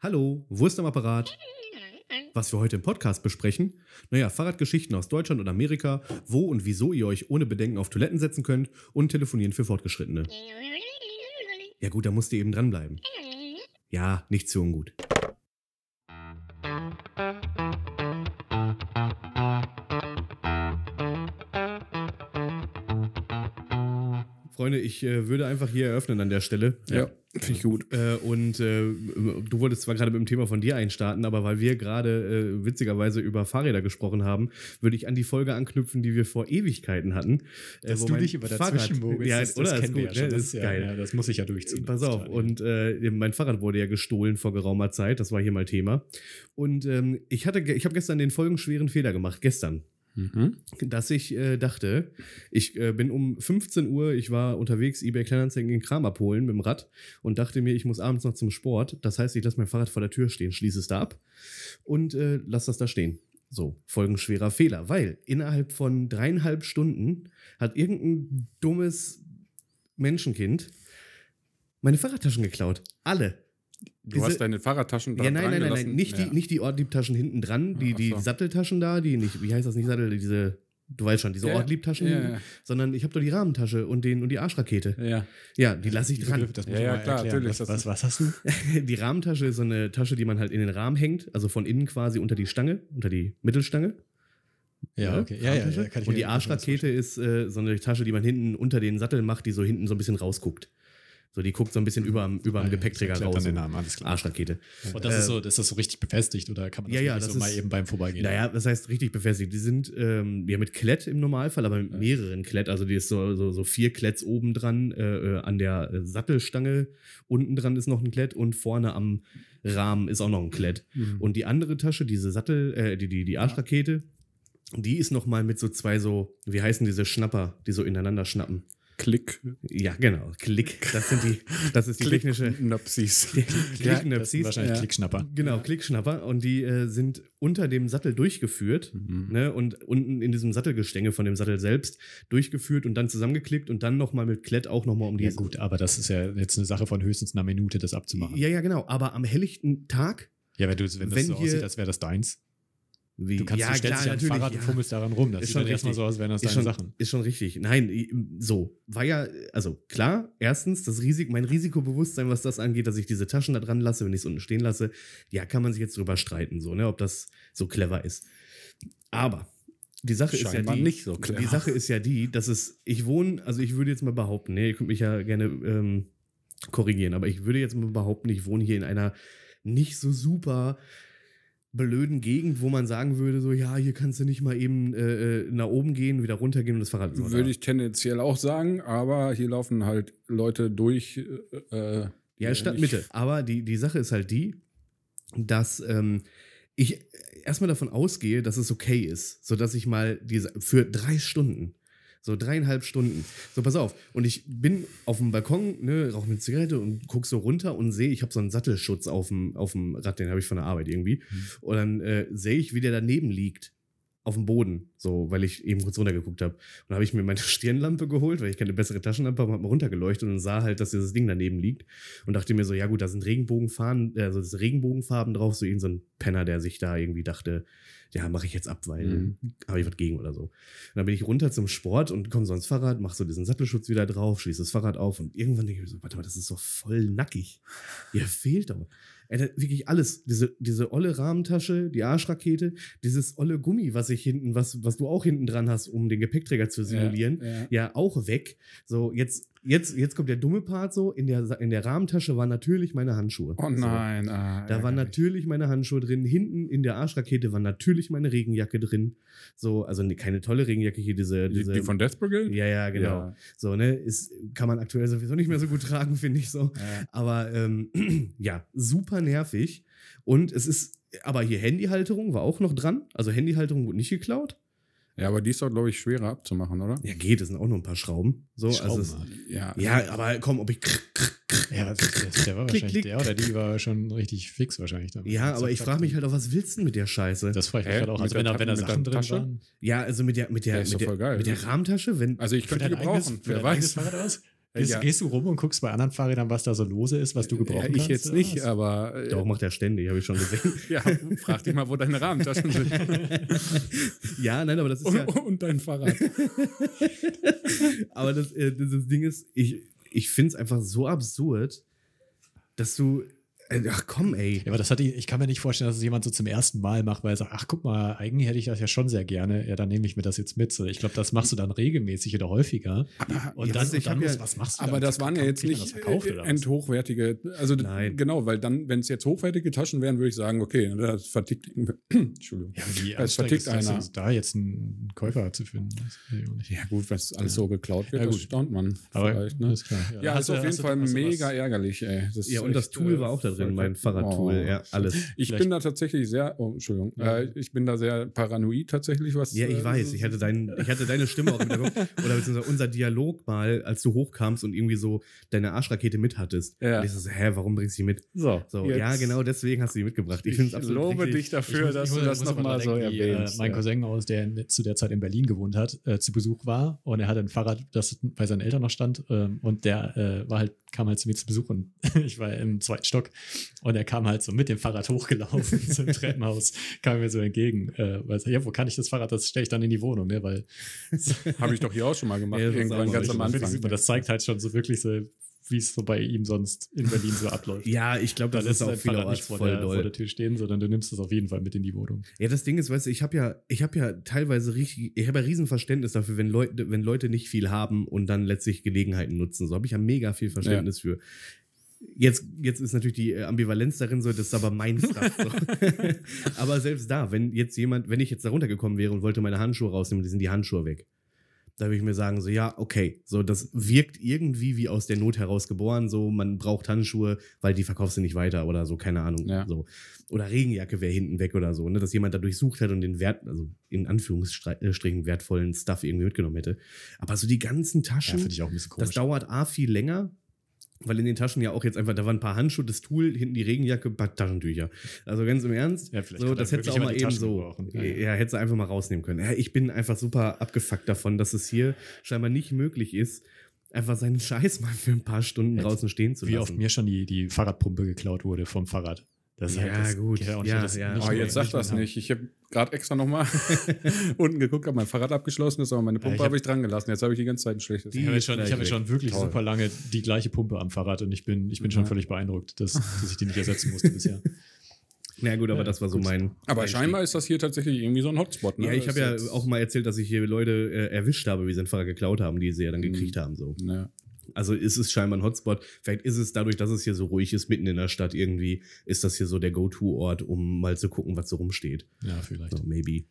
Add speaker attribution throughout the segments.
Speaker 1: Hallo, Wurst am Apparat. Was wir heute im Podcast besprechen? Naja, Fahrradgeschichten aus Deutschland und Amerika, wo und wieso ihr euch ohne Bedenken auf Toiletten setzen könnt und telefonieren für Fortgeschrittene. Ja gut, da musst ihr eben dranbleiben. Ja, nicht zu ungut. Freunde, ich äh, würde einfach hier eröffnen an der Stelle.
Speaker 2: Ja, finde ich gut.
Speaker 1: Äh, und äh, du wolltest zwar gerade mit dem Thema von dir einstarten, aber weil wir gerade äh, witzigerweise über Fahrräder gesprochen haben, würde ich an die Folge anknüpfen, die wir vor Ewigkeiten hatten. äh,
Speaker 3: Dass
Speaker 1: wo
Speaker 3: du
Speaker 1: mein
Speaker 3: dich über
Speaker 1: Fahrrad-
Speaker 3: dazwischen mogelst,
Speaker 1: Ja,
Speaker 3: das, das
Speaker 1: oder? Das ist
Speaker 3: kennen wir ja
Speaker 1: ne?
Speaker 3: schon.
Speaker 1: Das ist
Speaker 3: ja,
Speaker 1: geil.
Speaker 3: Ja, das muss ich ja durchziehen.
Speaker 1: Pass auf, und äh, mein Fahrrad wurde ja gestohlen vor geraumer Zeit, das war hier mal Thema. Und ähm, ich hatte, ich habe gestern den folgenschweren Fehler gemacht, gestern,
Speaker 2: Mhm.
Speaker 1: dass ich äh, dachte, ich äh, bin um 15 Uhr, ich war unterwegs, eBay Kleinanzeigen in Kram abholen mit dem Rad und dachte mir, ich muss abends noch zum Sport. Das heißt, ich lasse mein Fahrrad vor der Tür stehen, schließe es da ab und äh, lasse das da stehen. So, folgenschwerer Fehler, weil innerhalb von dreieinhalb Stunden hat irgendein dummes Menschenkind meine Fahrradtaschen geklaut. Alle.
Speaker 2: Du
Speaker 1: Diese-
Speaker 2: hast deine Fahrradtaschen da
Speaker 1: Ja, nein,
Speaker 2: dran
Speaker 1: nein, nein, nein, nicht
Speaker 2: ja.
Speaker 1: die, nicht die Ortliebtaschen hinten dran, die, die
Speaker 2: so.
Speaker 1: Satteltaschen da, die nicht, wie heißt das nicht Sattel, diese, du weißt schon, diese
Speaker 2: Ja.
Speaker 1: Ortliebtaschen,
Speaker 2: Ja,
Speaker 1: sondern ich habe doch die Rahmentasche und, den, und die Arschrakete.
Speaker 2: Ja.
Speaker 1: Ja, die lasse ich
Speaker 3: Die
Speaker 1: dran.
Speaker 3: Muss
Speaker 2: Ja,
Speaker 3: ich
Speaker 2: ja, klar,
Speaker 3: erklären.
Speaker 2: natürlich,
Speaker 3: Was,
Speaker 2: das
Speaker 3: was, was hast du?
Speaker 1: Die Rahmentasche ist so eine Tasche, die man halt in den Rahmen hängt, also von innen quasi unter die Stange, unter die Mittelstange.
Speaker 3: Ja, okay. Ja, ja, ja, kann ich
Speaker 1: und die Arschrakete ist äh, so eine Tasche, die man hinten unter den Sattel macht, die so hinten so ein bisschen rausguckt. So, die guckt so ein bisschen über
Speaker 3: Ah,
Speaker 1: dem
Speaker 3: ja,
Speaker 1: Gepäckträger
Speaker 3: erklärt
Speaker 1: raus.
Speaker 3: den Namen, alles klar.
Speaker 1: Arschrakete.
Speaker 3: Und das,
Speaker 1: Äh,
Speaker 3: ist so, das ist so richtig befestigt oder kann man das
Speaker 1: Ja, ja, das
Speaker 3: so mal
Speaker 1: ist-
Speaker 3: eben beim Vorbeigehen?
Speaker 1: Naja, das heißt richtig befestigt. Die sind ähm, ja mit Klett im Normalfall, aber mit mehreren Klett. Also die ist so, so, so vier Kletts oben dran, äh, äh, an der äh, Sattelstange unten dran ist noch ein Klett und vorne am Rahmen ist auch noch ein Klett.
Speaker 2: Mhm.
Speaker 1: Und die andere Tasche, diese Sattel, äh, die, die, die Arschrakete, die ist noch mal mit so zwei so, wie heißen diese Schnapper, die so ineinander schnappen.
Speaker 2: Klick.
Speaker 1: Ja, genau, Klick. Das sind die, das ist die technische die
Speaker 3: das sind
Speaker 1: Klicknöpsis.
Speaker 3: wahrscheinlich
Speaker 2: Ja.
Speaker 3: Klickschnapper.
Speaker 1: Genau, Klickschnapper. Und die äh, sind unter dem Sattel durchgeführt.
Speaker 2: Mhm.
Speaker 1: Ne, und unten in diesem Sattelgestänge von dem Sattel selbst durchgeführt und dann zusammengeklickt und dann nochmal mit Klett auch nochmal um die.
Speaker 3: Ja, gut, aber das ist ja jetzt eine Sache von höchstens einer Minute, das abzumachen.
Speaker 1: Ja, ja, genau. Aber am helllichten Tag.
Speaker 3: Ja, wenn, du, wenn das
Speaker 1: Wenn
Speaker 3: so
Speaker 1: hier-
Speaker 3: aussieht, als wäre das deins.
Speaker 1: Wie,
Speaker 3: Du kannst
Speaker 1: ja,
Speaker 3: du stellst dich an ein Fahrrad
Speaker 1: ja.
Speaker 3: und fummelst daran rum. Das
Speaker 1: Ist
Speaker 3: sieht
Speaker 1: schon
Speaker 3: dann erstmal so aus, als wären das
Speaker 1: Ist
Speaker 3: deine
Speaker 1: schon,
Speaker 3: Sachen.
Speaker 1: ist schon richtig. Nein, so, war ja, also klar, erstens, das Risiko, mein Risikobewusstsein, was das angeht, dass ich diese Taschen da dran lasse, wenn ich es unten stehen lasse, ja, kann man sich jetzt drüber streiten, so, ne, ob das so clever ist. Aber die Sache ist ja
Speaker 2: Scheinbar
Speaker 1: die,
Speaker 2: nicht so clever.
Speaker 1: die Sache ist ja die, dass es, ich wohne, also ich würde jetzt mal behaupten, ne, ihr könnt mich ja gerne ähm, korrigieren, aber ich würde jetzt mal behaupten, ich wohne hier in einer nicht so super blöden Gegend, wo man sagen würde, so, ja, hier kannst du nicht mal eben äh, äh, nach oben gehen, wieder runtergehen und das Fahrrad ist
Speaker 2: Würde
Speaker 1: da.
Speaker 2: ich tendenziell auch sagen, aber hier laufen halt Leute durch. Äh,
Speaker 1: Ja,
Speaker 2: nicht-
Speaker 1: Stadtmitte. Aber die, die Sache ist halt die, dass ähm, ich erstmal davon ausgehe, dass es okay ist, sodass ich mal diese für drei Stunden, so dreieinhalb Stunden, so pass auf, und ich bin auf dem Balkon, ne, rauche eine Zigarette und guck so runter und sehe, ich habe so einen Sattelschutz auf dem, auf dem Rad, den habe ich von der Arbeit irgendwie. Und dann äh, sehe ich, wie der daneben liegt. Auf dem Boden, so, weil ich eben kurz runtergeguckt habe. Und dann habe ich mir meine Stirnlampe geholt, weil ich keine bessere Taschenlampe habe, habe mal runtergeleuchtet und sah halt, dass dieses Ding daneben liegt. Und dachte mir so, ja gut, da sind Regenbogenfarben, also das Regenbogenfarben drauf, so irgend so ein Penner, der sich da irgendwie dachte, ja, mache ich jetzt ab, weil
Speaker 2: Mhm.
Speaker 1: habe ich was gegen oder so. Und dann bin ich runter zum Sport und komme so ans Fahrrad, mache so diesen Sattelschutz wieder drauf, schließe das Fahrrad auf und irgendwann denke ich mir so, warte mal, das ist doch voll nackig. Hier fehlt doch. Ey, da- wirklich alles. Diese, diese olle Rahmentasche, die Arschrakete, dieses olle Gummi, was ich hinten, was, was du auch hinten dran hast, um den Gepäckträger zu simulieren,
Speaker 2: Ja, ja.
Speaker 1: ja auch weg. So, jetzt, jetzt, jetzt kommt der dumme Part so. In der, in der Rahmentasche waren natürlich meine Handschuhe.
Speaker 2: Oh
Speaker 1: So.
Speaker 2: nein. ah,
Speaker 1: Da waren natürlich meine Handschuhe drin. Hinten in der Arschrakete war natürlich meine Regenjacke drin. So, also ne- keine tolle Regenjacke hier, diese.
Speaker 2: Die,
Speaker 1: diese
Speaker 2: die von Death Brigade?
Speaker 1: ja, ja, genau.
Speaker 2: Ja.
Speaker 1: So, ne, ist, kann man aktuell sowieso nicht mehr so gut tragen, finde ich so.
Speaker 2: Ja.
Speaker 1: Aber ähm, ja, super nervig. Und es ist, aber hier Handyhalterung war auch noch dran. Also Handyhalterung wurde nicht geklaut.
Speaker 2: Ja, aber die ist doch, glaube ich, schwerer abzumachen, oder?
Speaker 1: Ja, geht, es sind auch nur ein paar Schrauben. So,
Speaker 3: Schrauben,
Speaker 1: also es,
Speaker 2: Ja.
Speaker 1: ja, aber komm, ob ich.
Speaker 3: Ja, das, das, der war
Speaker 1: Klick,
Speaker 3: wahrscheinlich,
Speaker 1: klick.
Speaker 3: der oder die war schon richtig fix wahrscheinlich. damit.
Speaker 1: Ja, aber ich frage mich halt auch, was willst du denn mit der Scheiße?
Speaker 3: Das frage ich mich gerade auch. Also wenn da, wenn da Sachen drin
Speaker 2: Tasche?
Speaker 3: waren.
Speaker 1: ja, also mit der, mit
Speaker 2: Ja,
Speaker 1: der,
Speaker 2: ist
Speaker 1: mit
Speaker 2: doch
Speaker 1: der,
Speaker 2: voll geil.
Speaker 1: mit der Rahmentasche, wenn.
Speaker 2: Also ich könnte die
Speaker 3: eigenes,
Speaker 2: gebrauchen.
Speaker 3: für
Speaker 2: Wer
Speaker 3: eigenes
Speaker 2: weiß.
Speaker 3: Aus? Gehst,
Speaker 2: Ja.
Speaker 3: gehst du rum und guckst bei anderen Fahrrädern, was da so lose ist, was du
Speaker 2: Ja,
Speaker 3: gebrauchen
Speaker 2: ich
Speaker 3: kannst?
Speaker 2: jetzt nicht,
Speaker 3: was?
Speaker 2: aber äh,
Speaker 1: Doch, macht er ständig, habe ich schon gesehen.
Speaker 2: ja, frag dich mal, wo deine Rahmentaschen sind.
Speaker 1: ja, nein, aber das ist
Speaker 2: und,
Speaker 1: ja.
Speaker 2: und dein Fahrrad.
Speaker 1: Aber das, äh, das Ding ist, ich, ich finde es einfach so absurd, dass du. Äh, ach komm, ey.
Speaker 3: Ja, aber das hat die, ich kann mir nicht vorstellen, dass es jemand so zum ersten Mal macht, weil er sagt, ach guck mal, eigentlich hätte ich das ja schon sehr gerne. Ja, dann nehme ich mir das jetzt mit. So, ich glaube, das machst du dann regelmäßig oder häufiger. Und
Speaker 1: ja,
Speaker 3: dann,
Speaker 1: das- ich
Speaker 3: und dann
Speaker 1: ja-
Speaker 3: musst, was machst du
Speaker 2: Aber das waren ja jetzt nicht
Speaker 3: das
Speaker 2: äh,
Speaker 3: was?
Speaker 2: endhochwertige, also
Speaker 1: Nein.
Speaker 2: genau, weil dann, wenn es jetzt hochwertige Taschen wären, würde ich sagen, okay, das vertickt, Entschuldigung.
Speaker 3: Ja, wie anstrengend
Speaker 2: vertickt
Speaker 3: ist das,
Speaker 2: einer.
Speaker 3: da jetzt einen Käufer zu finden. Das ich.
Speaker 2: Ja gut, wenn es alles so geklaut wird,
Speaker 3: Ja,
Speaker 2: das
Speaker 3: gut.
Speaker 2: staunt man
Speaker 3: Aber
Speaker 2: vielleicht. Ne?
Speaker 3: alles klar.
Speaker 2: Ja,
Speaker 3: Hast
Speaker 2: ist auf jeden Fall
Speaker 3: was-
Speaker 2: mega ärgerlich, ey. Das
Speaker 1: Ja,
Speaker 2: ist
Speaker 1: und das Tool
Speaker 2: äh,
Speaker 1: war auch da drin, mein
Speaker 2: voll-
Speaker 1: Fahrradtool.
Speaker 2: Oh.
Speaker 1: Ja, alles.
Speaker 2: Ich
Speaker 3: Vielleicht-
Speaker 2: bin da tatsächlich sehr, oh, Entschuldigung,
Speaker 1: Ja.
Speaker 2: äh, ich bin da sehr paranoid tatsächlich, was.
Speaker 1: Ja, ich
Speaker 2: äh,
Speaker 1: weiß. Ich hatte, dein, ich hatte deine Stimme auch im Hinterkopf. Oder beziehungsweise unser Dialog mal, als du hochkamst und irgendwie so deine Arschrakete mit hattest.
Speaker 2: Ja.
Speaker 1: Und ich so, hä, warum bringst du die mit?
Speaker 2: So,
Speaker 1: So,
Speaker 2: jetzt-
Speaker 1: ja, genau deswegen hast du die mitgebracht. Ich,
Speaker 2: Ich,
Speaker 1: finde es absolut
Speaker 2: lobe
Speaker 1: richtig.
Speaker 2: dich dafür,
Speaker 3: muss-
Speaker 2: dass
Speaker 3: muss-
Speaker 2: du das nochmal so
Speaker 3: äh,
Speaker 2: erwähnst.
Speaker 3: Mein
Speaker 2: ja.
Speaker 3: Cousin aus, der zu der Zeit in Berlin gewohnt hat, äh, zu Besuch war und er hatte ein Fahrrad, das bei seinen Eltern noch stand ähm, und der äh, war halt, kam halt zu mir zu Besuch und ich war im zweiten Stock und er kam halt so mit dem Fahrrad hochgelaufen zum Treppenhaus, kam mir so entgegen, äh, weil ja, wo kann ich das Fahrrad, das stelle ich dann in die Wohnung, ne, weil
Speaker 2: Habe ich doch hier auch schon mal gemacht,
Speaker 1: Ja, das
Speaker 2: irgendwann ganz am
Speaker 3: wirklich
Speaker 2: Anfang.
Speaker 3: super, das zeigt halt schon so wirklich so, wie es so bei ihm sonst in Berlin so abläuft.
Speaker 1: Ja, ich glaube, das
Speaker 3: Dann
Speaker 1: ist
Speaker 3: lässt
Speaker 1: auch
Speaker 3: dein
Speaker 1: viel
Speaker 3: Fahrrad
Speaker 1: auch
Speaker 3: nicht vor
Speaker 1: voll
Speaker 3: der, vor
Speaker 1: doll.
Speaker 3: der Tür stehen, sondern du nimmst es auf jeden Fall mit in die Wohnung.
Speaker 1: Ja, das Ding ist, weißt du, ich habe ja, ich habe ja teilweise richtig, ich habe ja Riesenverständnis dafür, wenn Leute, wenn Leute nicht viel haben und dann letztlich Gelegenheiten nutzen. So habe ich ja mega viel Verständnis für. Jetzt, jetzt ist natürlich die äh, Ambivalenz darin so, das ist aber mein Stuff. So. aber selbst da, wenn jetzt jemand, wenn ich jetzt da runtergekommen wäre und wollte meine Handschuhe rausnehmen, die sind die Handschuhe weg. Da würde ich mir sagen, so, ja, okay, so, das wirkt irgendwie wie aus der Not heraus geboren, so, man braucht Handschuhe, weil die verkaufst du nicht weiter oder so, keine Ahnung,
Speaker 2: Ja.
Speaker 1: so. Oder Regenjacke wäre hinten weg oder so, ne, dass jemand da durchsucht hat und den Wert, also in Anführungsstrichen wertvollen Stuff irgendwie mitgenommen hätte. Aber so die ganzen
Speaker 3: Ja,
Speaker 1: Taschen,
Speaker 3: bisschen
Speaker 1: das dauert A viel länger, weil in den Taschen ja auch jetzt einfach, da waren ein paar Handschuhe, das Tool, hinten die Regenjacke, paar Taschentücher. Also ganz im Ernst,
Speaker 3: Ja,
Speaker 1: so, das hättest du auch mal eben
Speaker 3: Taschen
Speaker 1: so, ja,
Speaker 3: Ja, ja.
Speaker 1: hättest du einfach mal rausnehmen können. Ja, ich bin einfach super abgefuckt davon, dass es hier scheinbar nicht möglich ist, einfach seinen Scheiß mal für ein paar Stunden draußen stehen zu
Speaker 3: Wie
Speaker 1: lassen.
Speaker 3: oft mir schon die, die Fahrradpumpe geklaut wurde vom Fahrrad. Das
Speaker 1: Ja,
Speaker 3: halt das,
Speaker 1: gut.
Speaker 3: auch
Speaker 1: Ja,
Speaker 3: das
Speaker 1: ja.
Speaker 3: nicht
Speaker 2: Oh, jetzt sag das nicht. Ich habe gerade extra nochmal unten geguckt, habe mein Fahrrad abgeschlossen, ist aber meine Pumpe
Speaker 3: ich hab-
Speaker 2: habe ich dran gelassen. Jetzt habe ich die ganze Zeit ein schlechtes.
Speaker 1: Die-
Speaker 3: Ich habe schon, ich habe
Speaker 1: weg.
Speaker 3: schon wirklich
Speaker 2: Toll.
Speaker 3: super lange die gleiche Pumpe am Fahrrad und ich bin, ich bin schon
Speaker 2: Ja.
Speaker 3: völlig beeindruckt, dass, dass ich die nicht ersetzen musste bisher.
Speaker 1: Ja, gut, aber
Speaker 3: Ja,
Speaker 1: das war so
Speaker 3: gut.
Speaker 1: mein.
Speaker 2: Aber
Speaker 1: Einstieg.
Speaker 2: scheinbar ist das hier tatsächlich irgendwie so ein Hotspot. Ne?
Speaker 1: Ja, ich habe ja auch mal erzählt, dass ich hier Leute äh, erwischt habe, wie sie ein Fahrrad geklaut haben, die sie ja dann
Speaker 2: Mhm.
Speaker 1: gekriegt haben. So.
Speaker 2: Ja.
Speaker 1: Also ist es scheinbar ein Hotspot. Vielleicht ist es dadurch, dass es hier so ruhig ist, mitten in der Stadt irgendwie, ist das hier so der Go-To-Ort, um mal zu gucken, was so rumsteht.
Speaker 3: Ja, vielleicht.
Speaker 1: So, maybe.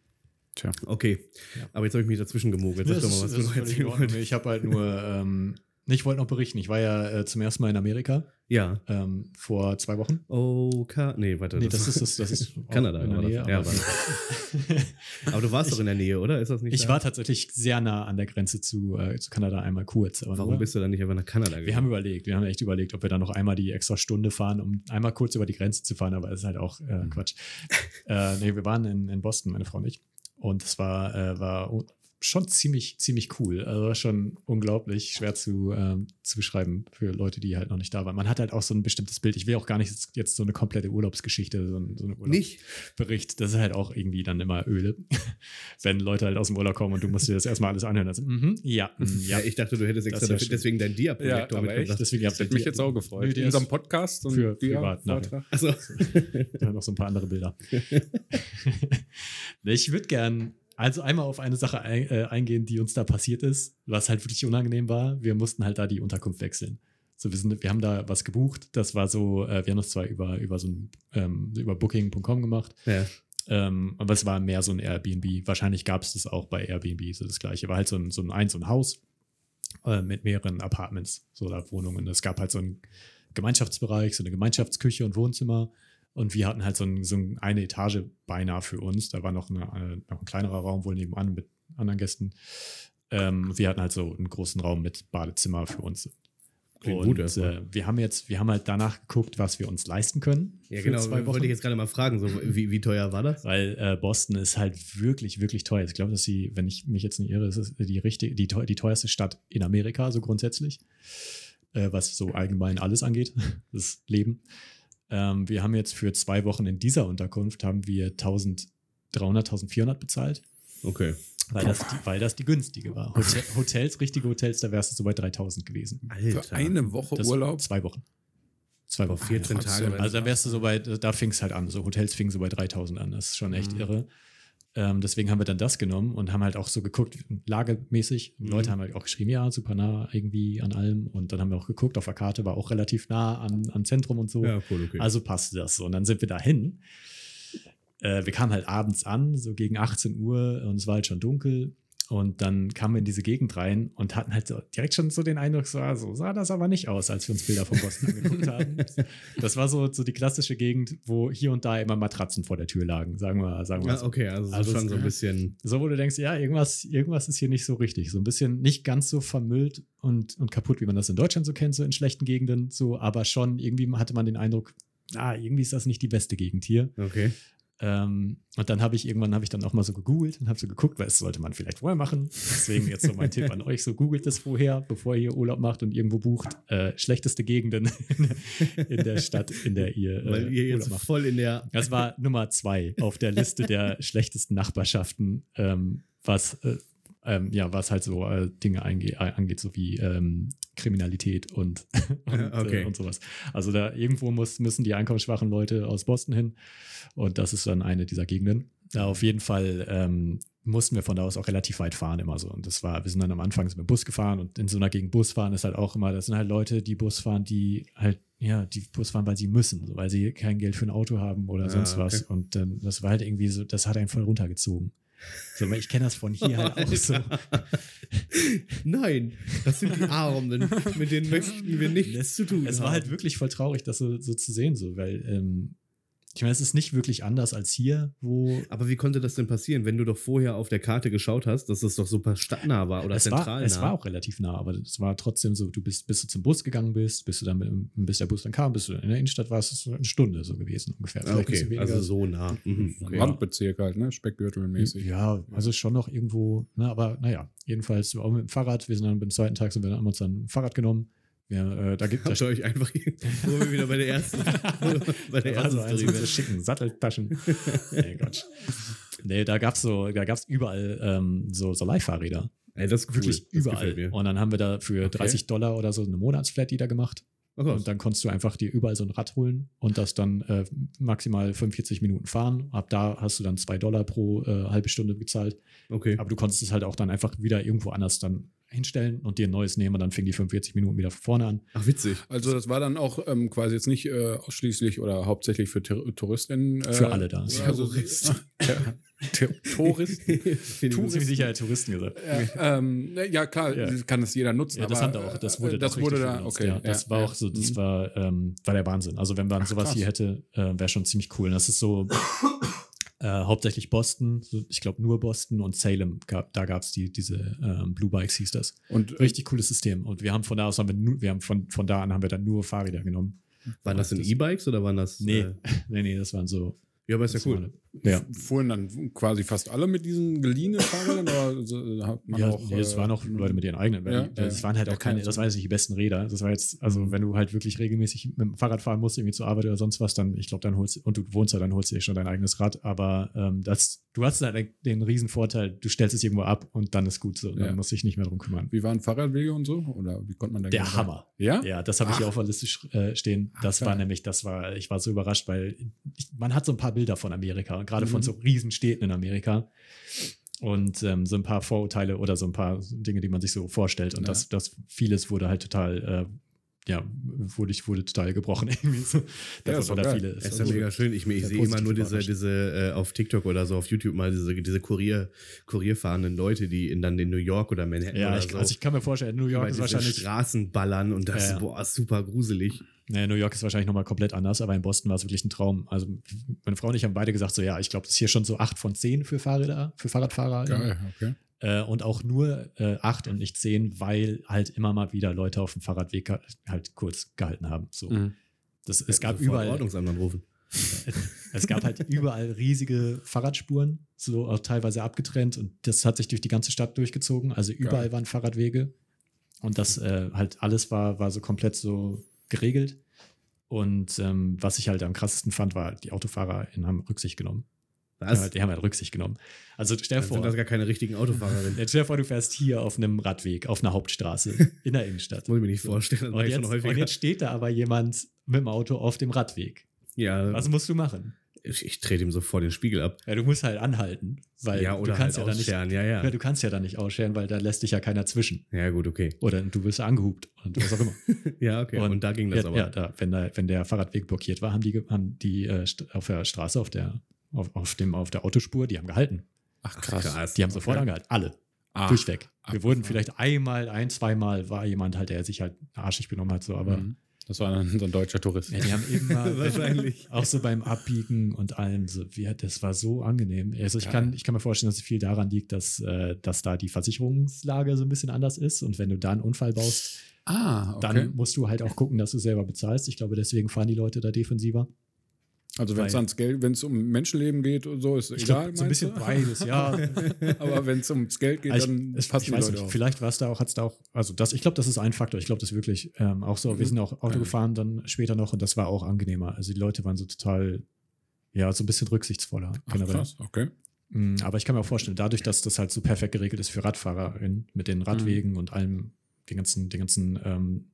Speaker 2: Tja.
Speaker 1: Okay.
Speaker 3: Ja.
Speaker 1: Aber jetzt habe ich mich dazwischen gemogelt. Sag doch mal, was du noch erzählen wolltest.
Speaker 3: Ich habe halt nur, ähm, ich wollte noch berichten, ich war ja äh, zum ersten Mal in Amerika
Speaker 1: Ja.
Speaker 3: ähm, vor zwei Wochen.
Speaker 1: Oh, Ka nee, warte.
Speaker 3: Nee, das ist, das, das ist
Speaker 1: Kanada,
Speaker 3: in der
Speaker 1: das?
Speaker 3: Nähe.
Speaker 1: Ja,
Speaker 3: aber-
Speaker 1: war Aber du warst doch in der Nähe, oder? Ist das nicht
Speaker 3: ich
Speaker 1: da?
Speaker 3: war tatsächlich sehr nah an der Grenze zu, äh, zu Kanada einmal kurz.
Speaker 1: Warum
Speaker 3: nur-
Speaker 1: bist du dann nicht einfach nach Kanada gegangen?
Speaker 3: Wir haben überlegt, wir haben echt überlegt, ob wir dann noch einmal die extra Stunde fahren, um einmal kurz über die Grenze zu fahren, aber das ist halt auch äh,
Speaker 1: Mhm.
Speaker 3: Quatsch. äh, nee, wir waren in, in Boston, meine Frau und ich. Und es war, äh, war schon ziemlich, ziemlich cool. Also schon unglaublich schwer zu, ähm, zu beschreiben für Leute, die halt noch nicht da waren. Man hat halt auch so ein bestimmtes Bild. Ich will auch gar nicht jetzt- jetzt so eine komplette Urlaubsgeschichte, so, ein- so eine
Speaker 1: nicht.
Speaker 3: Urlaubsbericht. Das ist halt auch irgendwie dann immer öde, wenn Leute halt aus dem Urlaub kommen und du musst dir das erstmal alles anhören. Also, mhm, ja, mm,
Speaker 1: Ja.
Speaker 3: ja.
Speaker 1: ich dachte, du hättest extra
Speaker 3: ja
Speaker 1: dafür, deswegen deinen
Speaker 2: Ja,
Speaker 1: Dia-Projektor
Speaker 2: echt?
Speaker 1: mitgebracht.
Speaker 3: Deswegen
Speaker 2: Das hätte mich jetzt auch gefreut. In unserem Podcast und
Speaker 3: für
Speaker 2: dir
Speaker 3: privat nachher.
Speaker 2: Vortrag.
Speaker 1: Also,
Speaker 3: Ja, noch so ein paar andere Bilder. ich würde gern also einmal auf eine Sache ein, äh, eingehen, die uns da passiert ist, was halt wirklich unangenehm war. Wir mussten halt da die Unterkunft wechseln. So, wir, sind, wir haben da was gebucht. Das war so, äh, wir haben das zwar über, über so ein, ähm, über Booking.com gemacht,
Speaker 1: ja.
Speaker 3: ähm, aber es war mehr so ein Airbnb. Wahrscheinlich gab es das auch bei Airbnb, so das gleiche. War halt so ein, so ein Eins und Haus äh, mit mehreren Apartments, so da Wohnungen. Es gab halt so einen Gemeinschaftsbereich, so eine Gemeinschaftsküche und Wohnzimmer. Und wir hatten halt so, ein, so ein- eine Etage beinahe für uns. Da war noch, eine, äh, noch ein kleinerer Raum wohl nebenan mit anderen Gästen. Ähm, wir hatten halt so einen großen Raum mit Badezimmer für uns.
Speaker 1: Klingt
Speaker 3: und
Speaker 1: gut
Speaker 3: äh, wir haben jetzt, wir haben halt danach geguckt, was wir uns leisten können.
Speaker 1: Ja, genau.
Speaker 3: zwei Wochen.
Speaker 1: Wollte ich jetzt gerade mal fragen, so, wie, wie teuer war das?
Speaker 3: Weil äh, Boston ist halt wirklich, wirklich teuer. Ich glaube, dass sie, wenn ich mich jetzt nicht irre, ist es die, richtige, die, die teuerste Stadt in Amerika, so grundsätzlich, äh, was so allgemein alles angeht, das Leben. Ähm, wir haben jetzt für zwei Wochen in dieser Unterkunft haben wir 1300, 1400 bezahlt,
Speaker 1: Okay.
Speaker 3: weil das, die, weil das die günstige war. Hotel, Hotels, richtige Hotels, da wärst du so bei 3000 gewesen.
Speaker 1: Alter.
Speaker 2: Für eine Woche
Speaker 3: Das-
Speaker 2: Urlaub.
Speaker 3: Zwei Wochen. Zwei Wochen.
Speaker 1: 14
Speaker 2: trotzdem.
Speaker 1: Tage.
Speaker 3: Also da wärst du so bei, da fing es halt an. So Hotels fingen so bei 3000 an. Das ist schon echt
Speaker 1: Mhm.
Speaker 3: irre. Ähm, deswegen haben wir dann das genommen und haben halt auch so geguckt, lagemäßig.
Speaker 1: Mhm.
Speaker 3: Leute haben halt auch geschrieben, ja, super nah irgendwie an allem. Und dann haben wir auch geguckt, auf der Karte war auch relativ nah an, an Zentrum und so.
Speaker 1: Ja, cool, okay.
Speaker 3: Also passte das so. Und dann sind wir dahin. Äh, wir kamen halt abends an, so gegen 18 Uhr und es war halt schon dunkel. Und dann kamen wir in diese Gegend rein und hatten halt so direkt schon so den Eindruck, so, ah, so sah das aber nicht aus, als wir uns Bilder von Boston angeguckt haben. Das war so, so die klassische Gegend, wo hier und da immer Matratzen vor der Tür lagen, sagen wir, sagen wir
Speaker 1: ja,
Speaker 3: so.
Speaker 1: okay, also,
Speaker 3: Also
Speaker 1: schon so ein bisschen.
Speaker 3: So, wo du denkst, ja, irgendwas, irgendwas ist hier nicht so richtig. So ein bisschen nicht ganz so vermüllt und, und kaputt, wie man das in Deutschland so kennt, so in schlechten Gegenden, so, aber schon irgendwie hatte man den Eindruck, ah, irgendwie ist das nicht die beste Gegend hier.
Speaker 1: Okay.
Speaker 3: Ähm, und dann habe ich irgendwann habe ich dann auch mal so gegoogelt und habe so geguckt, was sollte man vielleicht vorher machen. Deswegen jetzt so mein Tipp an euch: so googelt das vorher, bevor ihr Urlaub macht und irgendwo bucht. Äh, schlechteste Gegenden in der Stadt, in der ihr, äh,
Speaker 1: Weil ihr jetzt
Speaker 3: Urlaub macht.
Speaker 1: voll in der.
Speaker 3: Das war Nummer zwei auf der Liste der schlechtesten Nachbarschaften, ähm, was, äh, ähm, ja, was halt so äh, Dinge einge- äh, angeht, so wie ähm, Kriminalität und, und,
Speaker 1: Okay.
Speaker 3: äh, und sowas. Also da irgendwo muss, müssen die einkommensschwachen Leute aus Boston hin und das ist dann eine dieser Gegenden. Ja, auf jeden Fall ähm, mussten wir von da aus auch relativ weit fahren immer so. Und das war, wir sind dann am Anfang sind wir Bus gefahren und in so einer Gegend Bus fahren ist halt auch immer, das sind halt Leute, die Bus fahren, die halt, ja, die Bus fahren, weil sie müssen, weil sie kein Geld für ein Auto haben oder
Speaker 1: Ah,
Speaker 3: sonst was.
Speaker 1: okay.
Speaker 3: Und dann, das war halt irgendwie so, das hat einen voll runtergezogen. So, weil ich kenne das von hier halt auch so.
Speaker 1: Nein, das sind die Armen. Mit denen möchten wir nichts
Speaker 3: Das-
Speaker 1: zu tun
Speaker 3: Es
Speaker 1: haben.
Speaker 3: war halt wirklich voll traurig, das so, so zu sehen, so, weil, ähm, ich meine, es ist nicht wirklich anders als hier, wo
Speaker 1: Aber wie konnte das denn passieren, wenn du doch vorher auf der Karte geschaut hast, dass es doch super stadtnah war oder
Speaker 3: es
Speaker 1: zentral
Speaker 3: war, es war auch relativ nah, aber es war trotzdem so, du bist, bis du zum Bus gegangen bist, bis du dann mit, bis der Bus dann kam, bis du in der Innenstadt warst, ist es eine Stunde so gewesen ungefähr.
Speaker 1: Ah, okay, also so nah. Mhm, okay.
Speaker 2: Randbezirk halt, ne? Speckgürtelmäßig.
Speaker 3: Ja, also schon noch irgendwo, ne, aber naja, jedenfalls auch mit dem Fahrrad. Wir sind dann beim zweiten Tag sind wir dann haben uns dann ein Fahrrad genommen. Wir, äh, da gibt
Speaker 1: ihr euch einfach, wo wir wieder bei der ersten, bei der
Speaker 3: also
Speaker 1: ersten
Speaker 3: also
Speaker 1: Story
Speaker 3: schicken Satteltaschen. nee, Quatsch. Nee, da gab's so, da gab's überall ähm, so, so Leihfahrräder.
Speaker 1: Ey, das ist cool.
Speaker 3: Wirklich
Speaker 1: das
Speaker 3: überall. Und dann haben wir da für
Speaker 2: Okay.
Speaker 3: 30 Dollar oder so eine Monatsflat, die da gemacht.
Speaker 1: Ach was.
Speaker 3: Und dann konntest du einfach dir überall so ein Rad holen und das dann äh, maximal 45 Minuten fahren. Ab da hast du dann zwei Dollar pro äh, halbe Stunde gezahlt.
Speaker 1: Okay.
Speaker 3: Aber du konntest es halt auch dann einfach wieder irgendwo anders dann hinstellen und dir ein neues nehmen und dann fing die 45 Minuten wieder von vorne an.
Speaker 1: Ach, witzig.
Speaker 2: Also das war dann auch ähm, quasi jetzt nicht äh, ausschließlich oder hauptsächlich für Ter Touristinnen. Äh,
Speaker 3: Für alle da.
Speaker 2: Also,
Speaker 1: Terroristen.
Speaker 2: Ter Ter Touristen.
Speaker 1: Finde ich
Speaker 3: Ziemlich
Speaker 1: gut.
Speaker 3: sicher Touristen gesagt.
Speaker 2: ja, ähm, ja, klar,
Speaker 3: Ja.
Speaker 2: kann das jeder nutzen.
Speaker 3: Ja, das
Speaker 2: aber,
Speaker 3: haben wir auch. Das wurde,
Speaker 2: äh, das
Speaker 3: doch
Speaker 2: wurde da,
Speaker 3: genutzt,
Speaker 2: okay.
Speaker 3: Ja, das
Speaker 2: ja,
Speaker 3: war
Speaker 2: ja.
Speaker 3: auch so, das
Speaker 2: Mhm.
Speaker 3: war, ähm, war der Wahnsinn. Also wenn man
Speaker 2: Ach,
Speaker 3: sowas
Speaker 2: krass.
Speaker 3: hier hätte, äh, wäre schon ziemlich cool. Und das ist so äh, hauptsächlich Boston, ich glaube nur Boston und Salem, gab, da gab es die, diese ähm, Blue Bikes hieß das.
Speaker 2: Und äh,
Speaker 3: Richtig cooles System. Und wir haben von da aus, haben wir, nur, wir haben von, von da an haben wir dann nur Fahrräder genommen.
Speaker 1: Waren das denn E-Bikes oder waren das?
Speaker 3: Nee,
Speaker 1: Äh,
Speaker 3: nee, nee, das waren so.
Speaker 1: Ja, aber ist ja cool.
Speaker 3: waren- Ja.
Speaker 2: fuhren dann quasi fast alle mit diesen geliehenen Fahrrädern oder so, hat man
Speaker 3: ja,
Speaker 2: auch.
Speaker 3: nee, es
Speaker 2: äh,
Speaker 3: waren auch Leute mit ihren eigenen. weil
Speaker 2: ja,
Speaker 3: die, das
Speaker 2: ja.
Speaker 3: waren halt auch keine, das waren jetzt nicht die besten Räder. Das war jetzt, also
Speaker 2: Mhm.
Speaker 3: wenn du halt wirklich regelmäßig mit dem Fahrrad fahren musst, irgendwie zur Arbeit oder sonst was, dann, ich glaube, dann holst und du wohnst ja, dann holst du dir schon dein eigenes Rad. Aber ähm, das, du hast halt den, riesen Vorteil, du stellst es irgendwo ab und dann ist gut so. Dann
Speaker 2: Ja.
Speaker 3: musst du dich nicht mehr drum kümmern.
Speaker 2: Wie waren Fahrradwege und so? Oder wie konnte man da
Speaker 3: Der
Speaker 2: generell-
Speaker 3: Hammer.
Speaker 2: Ja?
Speaker 3: Ja, das habe ich hier auf der Liste äh, stehen.
Speaker 2: Ach,
Speaker 3: Das war
Speaker 2: geil.
Speaker 3: nämlich, das war, ich war so überrascht, weil ich, man hat so ein paar Bilder von Amerika, gerade von
Speaker 2: Mhm.
Speaker 3: so Riesenstädten in Amerika. Und ähm, so ein paar Vorurteile oder so ein paar Dinge, die man sich so vorstellt. Und
Speaker 2: Ja.
Speaker 3: das, das vieles wurde halt total, äh, ja, wurde, ich wurde total gebrochen irgendwie so.
Speaker 2: Ja,
Speaker 3: Davon
Speaker 2: ist
Speaker 3: war da viele.
Speaker 1: Es ist ja mega schön. Ich, ich sehe immer nur diese, diese äh, auf TikTok oder so auf YouTube mal diese, diese Kurier, Kurierfahrenden Leute, die in, dann in New York oder Manhattan
Speaker 3: Ja,
Speaker 1: oder
Speaker 3: ich,
Speaker 1: so
Speaker 3: also ich kann mir vorstellen, New York ist wahrscheinlich.
Speaker 1: Straßen ballern und das
Speaker 3: Ja, ja.
Speaker 1: boah, ist super gruselig.
Speaker 3: Nee, New York ist wahrscheinlich nochmal komplett anders, aber in Boston war es wirklich ein Traum. Also meine Frau und ich haben beide gesagt, so ja, ich glaube, das ist hier schon so 8 von 10 für Fahrräder, für Fahrradfahrer.
Speaker 2: Geil, okay.
Speaker 3: Äh, und auch nur äh, acht und nicht zehn, weil halt immer mal wieder Leute auf dem Fahrradweg ha- halt kurz gehalten haben. So.
Speaker 2: Mhm.
Speaker 3: Das, es gab überall,
Speaker 1: Ordnungsamt anrufen.
Speaker 3: es gab halt überall riesige Fahrradspuren, so auch teilweise abgetrennt und das hat sich durch die ganze Stadt durchgezogen. Also überall
Speaker 2: Geil.
Speaker 3: waren Fahrradwege und das äh, halt alles war, war so komplett so geregelt. Und ähm, was ich halt am krassesten fand, war, die Autofahrer haben Rücksicht genommen.
Speaker 1: Was?
Speaker 3: Ja, die haben halt Rücksicht genommen. Also stell vor,
Speaker 1: sind das gar keine richtigen Autofahrerinnen.
Speaker 3: stell dir vor, du fährst hier auf einem Radweg, auf einer Hauptstraße in der Innenstadt.
Speaker 1: Das muss ich mir nicht vorstellen.
Speaker 3: Und
Speaker 1: ich
Speaker 3: jetzt, und jetzt steht da aber jemand mit dem Auto auf dem Radweg.
Speaker 1: ja,
Speaker 3: Was musst du machen?
Speaker 1: ich, ich trete ihm sofort den Spiegel ab.
Speaker 3: Ja, du musst halt anhalten, weil
Speaker 1: ja, oder
Speaker 3: du kannst
Speaker 1: halt
Speaker 3: ja dann nicht
Speaker 1: ausscheren. Ja, ja.
Speaker 3: Du kannst ja da nicht ausscheren, weil da lässt dich ja keiner zwischen.
Speaker 1: Ja, gut, okay.
Speaker 3: Oder du wirst angehupt und was auch immer.
Speaker 1: Ja, okay. Und, da ging das
Speaker 3: ja,
Speaker 1: aber.
Speaker 3: Ja, da, wenn, da, wenn der Fahrradweg blockiert war, haben die, haben die äh, auf der Straße, auf der, auf, auf, dem, auf der Autospur, die haben gehalten.
Speaker 2: Ach,
Speaker 1: Krass.
Speaker 2: krass.
Speaker 3: Die haben sofort
Speaker 2: Okay.
Speaker 3: angehalten. Alle.
Speaker 2: Ah,
Speaker 3: durchweg. Wir
Speaker 2: abgefahren.
Speaker 3: wurden vielleicht einmal, ein, zweimal war jemand halt, der sich halt arschig benommen hat, so, aber
Speaker 2: Mhm. Das war dann so ein deutscher Tourist.
Speaker 3: ja, die haben immer
Speaker 1: Wahrscheinlich.
Speaker 3: auch so beim Abbiegen und allem, so, wie, das war so angenehm. Also ich kann, ich kann mir vorstellen, dass es viel daran liegt, dass, äh, dass da die Versicherungslage so ein bisschen anders ist und wenn du da einen Unfall baust,
Speaker 2: Ah, okay.
Speaker 3: dann musst du halt auch gucken, dass du selber bezahlst. Ich glaube, deswegen fahren die Leute da defensiver.
Speaker 2: Also wenn es ans Geld, wenn es um Menschenleben geht und so, ist
Speaker 3: Ich
Speaker 2: egal.
Speaker 3: glaub, so ein bisschen
Speaker 2: du?
Speaker 3: beides, ja.
Speaker 2: Aber wenn es ums Geld geht,
Speaker 3: Also
Speaker 2: dann
Speaker 3: ich, es,
Speaker 2: passen
Speaker 3: ich
Speaker 2: die
Speaker 3: weiß
Speaker 2: Leute
Speaker 3: nicht,
Speaker 2: auf.
Speaker 3: vielleicht war es da auch, hat es da auch, also das, ich glaube, das ist ein Faktor. Ich glaube, das wirklich ähm, auch so. Wir sind auch Auto
Speaker 2: Ja.
Speaker 3: gefahren dann später noch und das war auch angenehmer. Also die Leute waren so total, ja, so ein bisschen rücksichtsvoller
Speaker 2: Ach,
Speaker 3: generell.
Speaker 2: krass, okay.
Speaker 3: Mm, Aber ich kann mir auch vorstellen, dadurch, dass das halt so perfekt geregelt ist für RadfahrerInnen mit den Radwegen
Speaker 2: Mhm.
Speaker 3: und allem, den ganzen, den ganzen, ähm,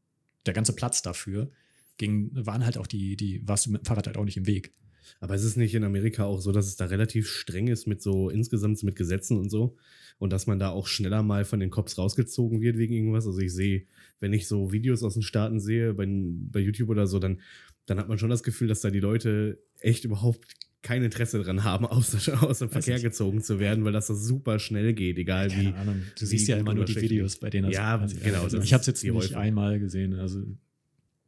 Speaker 3: der ganze Platz dafür, ging, waren halt auch die, die, warst du mit dem Fahrrad halt auch nicht im Weg.
Speaker 1: Aber ist es nicht in Amerika auch so, dass es da relativ streng ist mit so insgesamt mit Gesetzen und so? Und dass man da auch schneller mal von den Cops rausgezogen wird wegen irgendwas? Also ich sehe, wenn ich so Videos aus den Staaten sehe, bei, bei YouTube oder so, dann, dann hat man schon das Gefühl, dass da die Leute echt überhaupt kein Interesse dran haben, aus, aus dem Verkehr gezogen zu werden, weil das so super schnell geht, egal wie.
Speaker 3: Keine Ahnung. Du
Speaker 1: wie
Speaker 3: siehst ja immer nur die Videos, bei denen das
Speaker 1: Ja,
Speaker 3: passiert.
Speaker 1: genau,
Speaker 3: Also ich habe es jetzt nicht einmal gesehen. Also,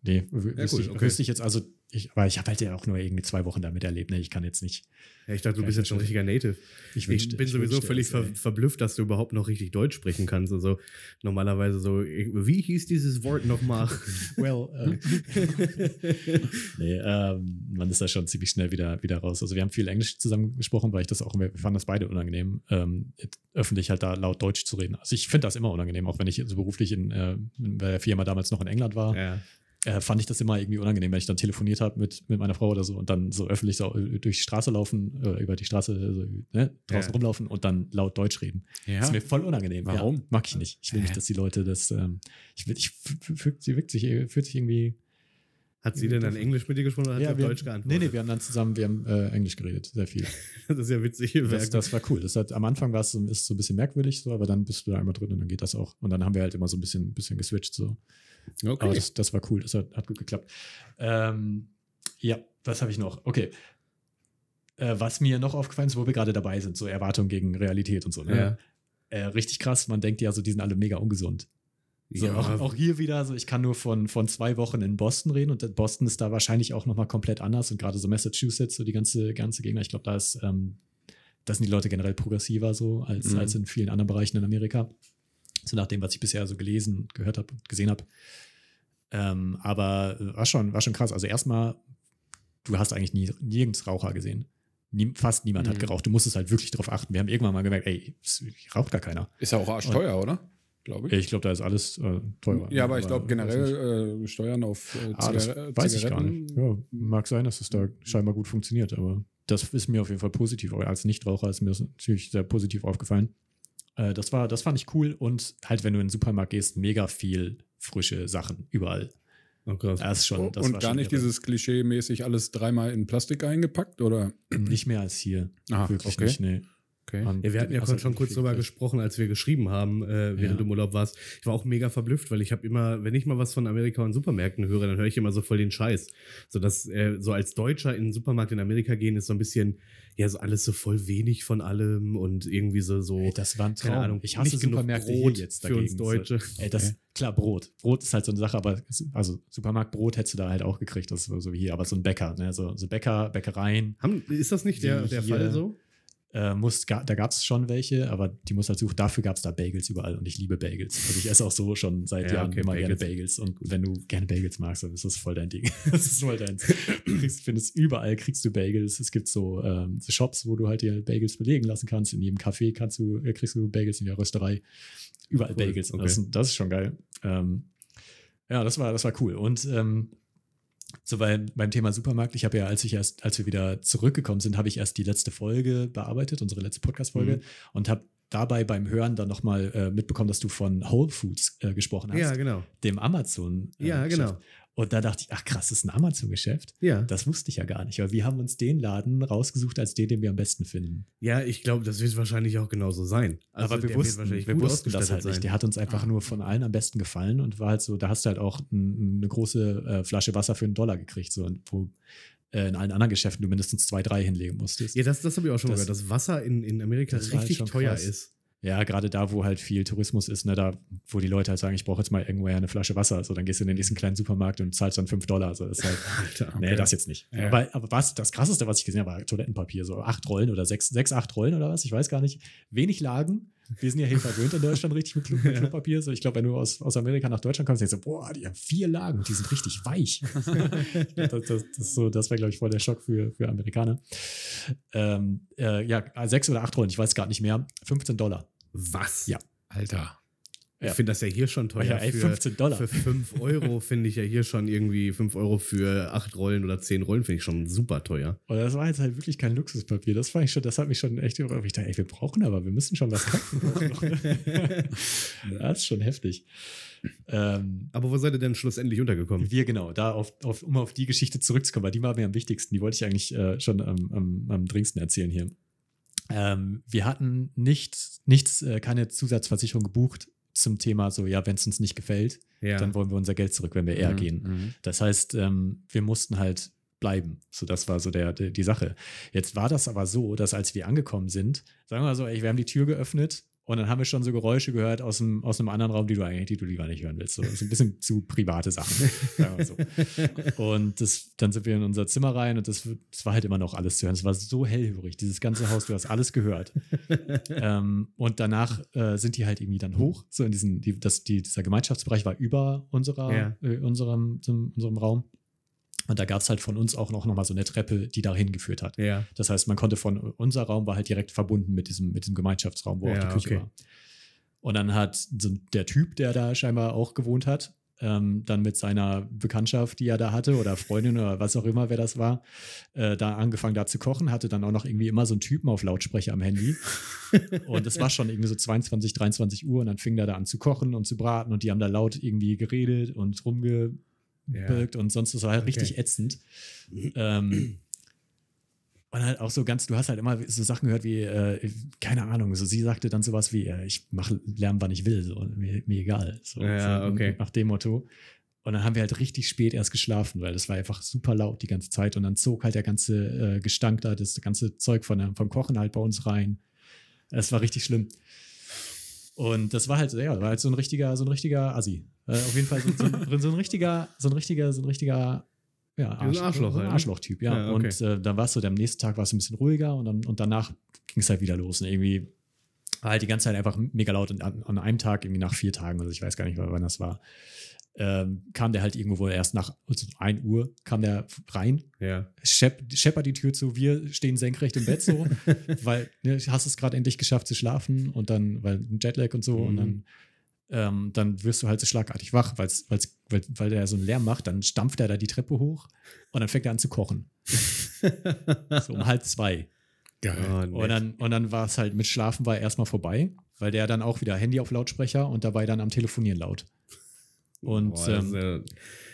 Speaker 3: nee, wü- wüsste,
Speaker 1: gut,
Speaker 3: ich,
Speaker 1: okay.
Speaker 3: wüsste ich jetzt, also, ich, aber ich habe halt ja auch nur irgendwie zwei Wochen damit erlebt. Ne? Ich kann jetzt nicht.
Speaker 1: Ja, ich dachte, du bist jetzt schon richtiger Native.
Speaker 3: Ich,
Speaker 1: Ich,
Speaker 3: wünschte-
Speaker 1: bin
Speaker 3: ich
Speaker 1: sowieso
Speaker 3: wünschte
Speaker 1: völlig ver verblüfft, dass du überhaupt noch richtig Deutsch sprechen kannst. Also normalerweise so, wie hieß dieses Wort nochmal?
Speaker 3: Well, äh, nee, ähm, man ist da schon ziemlich schnell wieder, wieder raus. Also wir haben viel Englisch zusammen gesprochen, weil ich das auch, wir fanden das beide unangenehm, ähm, öffentlich halt da laut Deutsch zu reden. Also ich finde das immer unangenehm, auch wenn ich so beruflich in, äh, bei der Firma damals noch in England war,
Speaker 1: ja.
Speaker 3: Äh, fand ich das immer irgendwie unangenehm, wenn ich dann telefoniert habe mit, mit meiner Frau oder so und dann so öffentlich so äh, durch die Straße laufen, äh, über die Straße so, ne, draußen
Speaker 1: Ja.
Speaker 3: rumlaufen und dann laut Deutsch reden.
Speaker 2: Ja.
Speaker 3: Das ist mir voll unangenehm.
Speaker 2: Warum?
Speaker 3: Ja, mag ich nicht. Ich will nicht, dass die Leute das, ähm, ich will, ich, fühlt, sie wirkt sich, fühlt sich irgendwie
Speaker 1: Hat sie denn dann Englisch mit dir gesprochen oder hat sie auf Deutsch
Speaker 3: Nee,
Speaker 1: geantwortet?
Speaker 3: nee, wir haben dann zusammen, wir haben äh, Englisch geredet, sehr viel.
Speaker 1: Das ist ja witzig.
Speaker 3: Das, das war cool. Das hat, am Anfang war es so, ist so ein bisschen merkwürdig, so, aber dann bist du da einmal drin und dann geht das auch. Und dann haben wir halt immer so ein bisschen, bisschen geswitcht. So.
Speaker 2: Okay.
Speaker 3: Aber das, das war cool, das hat, hat gut geklappt. Ähm, ja, was habe ich noch? Okay. Äh, was mir noch aufgefallen ist, wo wir gerade dabei sind, so Erwartung gegen Realität und so. Ne?
Speaker 1: ja.
Speaker 3: Äh, richtig krass, man denkt ja so, die sind alle mega ungesund. So,
Speaker 1: ja,
Speaker 3: auch, auch hier wieder, so ich kann nur von, von zwei Wochen in Boston reden und Boston ist da wahrscheinlich auch nochmal komplett anders und gerade so Massachusetts, so die ganze, ganze Gegend, ich glaube, da ist, ähm, da sind die Leute generell progressiver so als,
Speaker 2: Mhm.
Speaker 3: als in vielen anderen Bereichen in Amerika. So nach dem, was ich bisher so gelesen, gehört habe und gesehen habe. Ähm, aber äh, war schon, war schon krass. Also erstmal, du hast eigentlich nie, nirgends Raucher gesehen. Nie, fast niemand hat
Speaker 2: Mhm.
Speaker 3: geraucht. Du musstest halt wirklich darauf achten. Wir haben irgendwann mal gemerkt, ey, es raucht gar keiner.
Speaker 2: Ist ja auch arschteuer, oder? Glaube ich.
Speaker 3: Ich glaube, da ist alles äh, teurer.
Speaker 2: Ja, aber ich glaube generell äh, Steuern auf äh,
Speaker 3: Ah, das weiß ich gar nicht. Ja, mag sein, dass es da scheinbar gut funktioniert, aber das ist mir auf jeden Fall positiv. Als Nichtraucher ist mir das natürlich sehr positiv aufgefallen. Äh, das, war, das fand ich cool und halt, wenn du in den Supermarkt gehst, mega viel frische Sachen überall.
Speaker 1: Oh, krass.
Speaker 3: Das ist schon, das
Speaker 2: und
Speaker 3: war
Speaker 2: gar
Speaker 3: schon
Speaker 2: nicht
Speaker 3: irre.
Speaker 2: dieses Klischee-mäßig alles dreimal in Plastik eingepackt, oder?
Speaker 3: Nicht mehr als hier.
Speaker 2: Ah,
Speaker 3: Wirklich
Speaker 2: okay.
Speaker 3: nicht, nee.
Speaker 2: Okay.
Speaker 1: Ja, wir hatten ja schon kurz drüber gesprochen, als wir geschrieben haben, äh, während
Speaker 3: Ja.
Speaker 1: du im Urlaub warst. Ich war auch mega verblüfft, weil ich habe immer, wenn ich mal was von Amerika und Supermärkten höre, dann höre ich immer so voll den Scheiß. So dass äh, so als Deutscher in den Supermarkt in Amerika gehen, ist so ein bisschen, ja, so alles so voll wenig von allem und irgendwie so, so
Speaker 3: Ey, das war ein Traum.
Speaker 1: keine Ahnung,
Speaker 3: ich hasse
Speaker 1: nicht genug
Speaker 3: Supermärkte
Speaker 1: Brot
Speaker 3: hier jetzt
Speaker 1: für
Speaker 3: dagegen.
Speaker 1: uns Deutsche.
Speaker 3: So, ey, das, Klar, Brot. Brot ist halt so eine Sache, aber also Supermarktbrot hättest du da halt auch gekriegt, das ist so wie hier, aber so ein Bäcker, ne? so, so Bäcker, Bäckereien.
Speaker 1: Haben, ist das nicht der, der Fall so?
Speaker 3: Äh, muss, ga, da gab es schon welche, aber die muss halt suchen. Dafür gab es da Bagels überall und ich liebe Bagels. Also ich esse auch so schon seit
Speaker 1: Ja,
Speaker 3: Jahren
Speaker 1: okay,
Speaker 3: immer gerne
Speaker 1: Bagels.
Speaker 3: Bagels. Und wenn du gerne Bagels magst, dann ist das voll dein Ding. das ist voll dein. Du kriegst, findest überall kriegst du Bagels. Es gibt so, ähm, so Shops, wo du halt dir Bagels belegen lassen kannst. In jedem Café kannst du, äh, kriegst du Bagels in der Rösterei. Überall
Speaker 1: Cool,
Speaker 3: Bagels. Und
Speaker 1: okay.
Speaker 3: Das, das ist schon geil. Ähm, ja, das war, das war cool. Und ähm, so beim, beim Thema Supermarkt, ich habe ja, als ich erst, als wir wieder zurückgekommen sind, habe ich erst die letzte Folge bearbeitet, unsere letzte Podcast-Folge,
Speaker 1: Mhm.
Speaker 3: und habe dabei beim Hören dann nochmal äh, mitbekommen, dass du von Whole Foods äh, gesprochen hast,
Speaker 1: Ja, genau.
Speaker 3: dem Amazon. Äh,
Speaker 1: Ja, genau.
Speaker 3: Und da dachte ich, ach krass, das ist ein Amazon-Geschäft.
Speaker 1: Ja.
Speaker 3: Das wusste ich ja gar nicht, weil wir haben uns den Laden rausgesucht als den, den wir am besten finden.
Speaker 1: Ja, ich glaube, das wird wahrscheinlich auch genauso sein. Also
Speaker 3: Aber wir wussten,
Speaker 1: wahrscheinlich
Speaker 3: wir wussten das halt nicht.
Speaker 1: sein.
Speaker 3: Der hat uns einfach
Speaker 2: Ah.
Speaker 3: nur von allen am besten gefallen und war halt so, da hast du halt auch n- eine große äh, Flasche Wasser für einen Dollar gekriegt, so, und wo äh, in allen anderen Geschäften du mindestens zwei, drei hinlegen musstest.
Speaker 1: Ja, das, das habe ich auch schon
Speaker 3: Das-
Speaker 1: gehört, dass Wasser in, in Amerika
Speaker 3: halt
Speaker 1: richtig teuer
Speaker 3: krass.
Speaker 1: ist.
Speaker 3: Ja, gerade da, wo halt viel Tourismus ist, ne, da, wo die Leute halt sagen, ich brauche jetzt mal irgendwoher eine Flasche Wasser. So, dann gehst du in den nächsten kleinen Supermarkt und zahlst dann 5 Dollar. Also das ist halt,
Speaker 2: Alter,
Speaker 3: nee, das jetzt nicht.
Speaker 2: Ja.
Speaker 3: Aber, aber was, das krasseste, was ich gesehen habe, war Toilettenpapier. So acht Rollen oder sechs, sechs, acht Rollen oder was, ich weiß gar nicht. Wenig Lagen. Wir sind ja hier verwöhnt in Deutschland richtig mit, Klo- mit Klopapier. So, ich glaube, wenn du aus, aus Amerika nach Deutschland kommst, denkst du, boah, die haben vier Lagen, die sind richtig weich. das, das, das, so, das wäre, glaube ich, voll der Schock für, für Amerikaner. Ähm, äh, ja, sechs oder acht Rollen, ich weiß gar nicht mehr. 15 Dollar.
Speaker 1: Was?
Speaker 3: Ja.
Speaker 2: Alter.
Speaker 1: Ich finde das ja hier schon teuer.
Speaker 3: Ja, ey,
Speaker 1: für,
Speaker 3: 15 Dollar.
Speaker 1: Für 5 Euro finde ich ja hier schon irgendwie 5 Euro für 8 Rollen oder 10 Rollen finde ich schon super teuer.
Speaker 3: Und das war jetzt halt wirklich kein Luxuspapier. Das fand ich schon, das hat mich schon echt überrascht. Ich dachte, ey, wir brauchen aber, wir müssen schon was kaufen. das ist schon heftig. Ähm,
Speaker 1: Aber wo seid ihr denn schlussendlich untergekommen?
Speaker 3: wir genau, da auf, auf, um auf die Geschichte zurückzukommen, weil die war mir am wichtigsten. Die wollte ich eigentlich äh, schon am, am, am dringendsten erzählen hier. Ähm, wir hatten nicht, nichts, äh, keine Zusatzversicherung gebucht zum Thema so, ja, wenn es uns nicht gefällt,
Speaker 1: Ja.
Speaker 3: dann wollen wir unser Geld zurück, wenn wir eher
Speaker 2: Mhm,
Speaker 3: gehen.
Speaker 2: mhm.
Speaker 3: Das heißt, ähm, wir mussten halt bleiben. So, das war so der, der, die Sache. Jetzt war das aber so, dass als wir angekommen sind, sagen wir mal so, ey, wir haben die Tür geöffnet und dann haben wir schon so Geräusche gehört aus, dem, aus einem anderen Raum, die du eigentlich, die du lieber nicht hören willst. So, das ist ein bisschen zu private Sachen. so. Und das, dann sind wir in unser Zimmer rein und das, das war halt immer noch alles zu hören. Es war so hellhörig, dieses ganze Haus, du hast alles gehört. ähm, und danach äh, sind die halt irgendwie dann hoch, so in diesen, die, das, die, dieser Gemeinschaftsbereich war über unserer,
Speaker 1: Ja.
Speaker 3: äh, unserem, unserem Raum. Und da gab es halt von uns auch noch, noch mal so eine Treppe, die dahin geführt hat.
Speaker 1: ja.
Speaker 3: Das heißt, man konnte von unser Raum war halt direkt verbunden mit diesem, mit diesem Gemeinschaftsraum, wo auch
Speaker 1: Ja,
Speaker 3: die Küche
Speaker 1: okay.
Speaker 3: war. Und dann hat so der Typ, der da scheinbar auch gewohnt hat, ähm, dann mit seiner Bekanntschaft, die er da hatte, oder Freundin oder was auch immer, wer das war, äh, da angefangen da zu kochen, hatte dann auch noch irgendwie immer so einen Typen auf Lautsprecher am Handy. und es war schon irgendwie so 22, 23 Uhr und dann fing der da an zu kochen und zu braten und die haben da laut irgendwie geredet und rumgebirgt und sonst, das war halt
Speaker 1: Okay.
Speaker 3: richtig ätzend. Ähm, und halt auch so ganz, du hast halt immer so Sachen gehört wie, äh, keine Ahnung, so sie sagte dann sowas wie, äh, ich mache Lärm, wann ich will, so, mir, mir egal. So,
Speaker 1: Ja,
Speaker 3: so,
Speaker 1: okay.
Speaker 3: Nach dem Motto. Und dann haben wir halt richtig spät erst geschlafen, weil das war einfach super laut die ganze Zeit. Und dann zog halt der ganze äh, Gestank da, das ganze Zeug von, vom Kochen halt bei uns rein. Es war richtig schlimm. Und das war halt, ja, war halt so ein richtiger, so ein richtiger Assi. Äh, auf jeden Fall so, so, ein- so ein richtiger, so ein richtiger, so ein richtiger, ja,
Speaker 1: ein Arschloch
Speaker 3: so ein
Speaker 1: halt, ne?
Speaker 3: Arschloch-Typ, ja.
Speaker 1: Ja, okay.
Speaker 3: Und äh, dann war es so, am nächsten Tag war es ein bisschen ruhiger und, dann, und danach ging es halt wieder los. Und irgendwie war halt die ganze Zeit einfach mega laut. Und an, an einem Tag, irgendwie nach vier Tagen, also ich weiß gar nicht, wann das war, ähm, kam der halt irgendwo erst nach also 1 Uhr, kam der rein,
Speaker 1: Ja.
Speaker 3: schepp, scheppert die Tür zu, wir stehen senkrecht im Bett so, weil ne, hast es gerade endlich geschafft zu schlafen und dann, weil ein Jetlag und so, und
Speaker 1: Mhm.
Speaker 3: dann, ähm, dann wirst du halt so schlagartig wach, weil's, weil's, weil, weil der so einen Lärm macht, dann stampft er da die Treppe hoch und dann fängt er an zu kochen. So um halb zwei.
Speaker 2: Geil.
Speaker 1: Oh.
Speaker 3: Und dann, und dann war es halt mit Schlafen war erstmal vorbei, weil der dann auch wieder Handy auf Lautsprecher und dabei dann am Telefonieren laut. Und
Speaker 1: Boah, das, ist
Speaker 3: ähm,
Speaker 1: ja,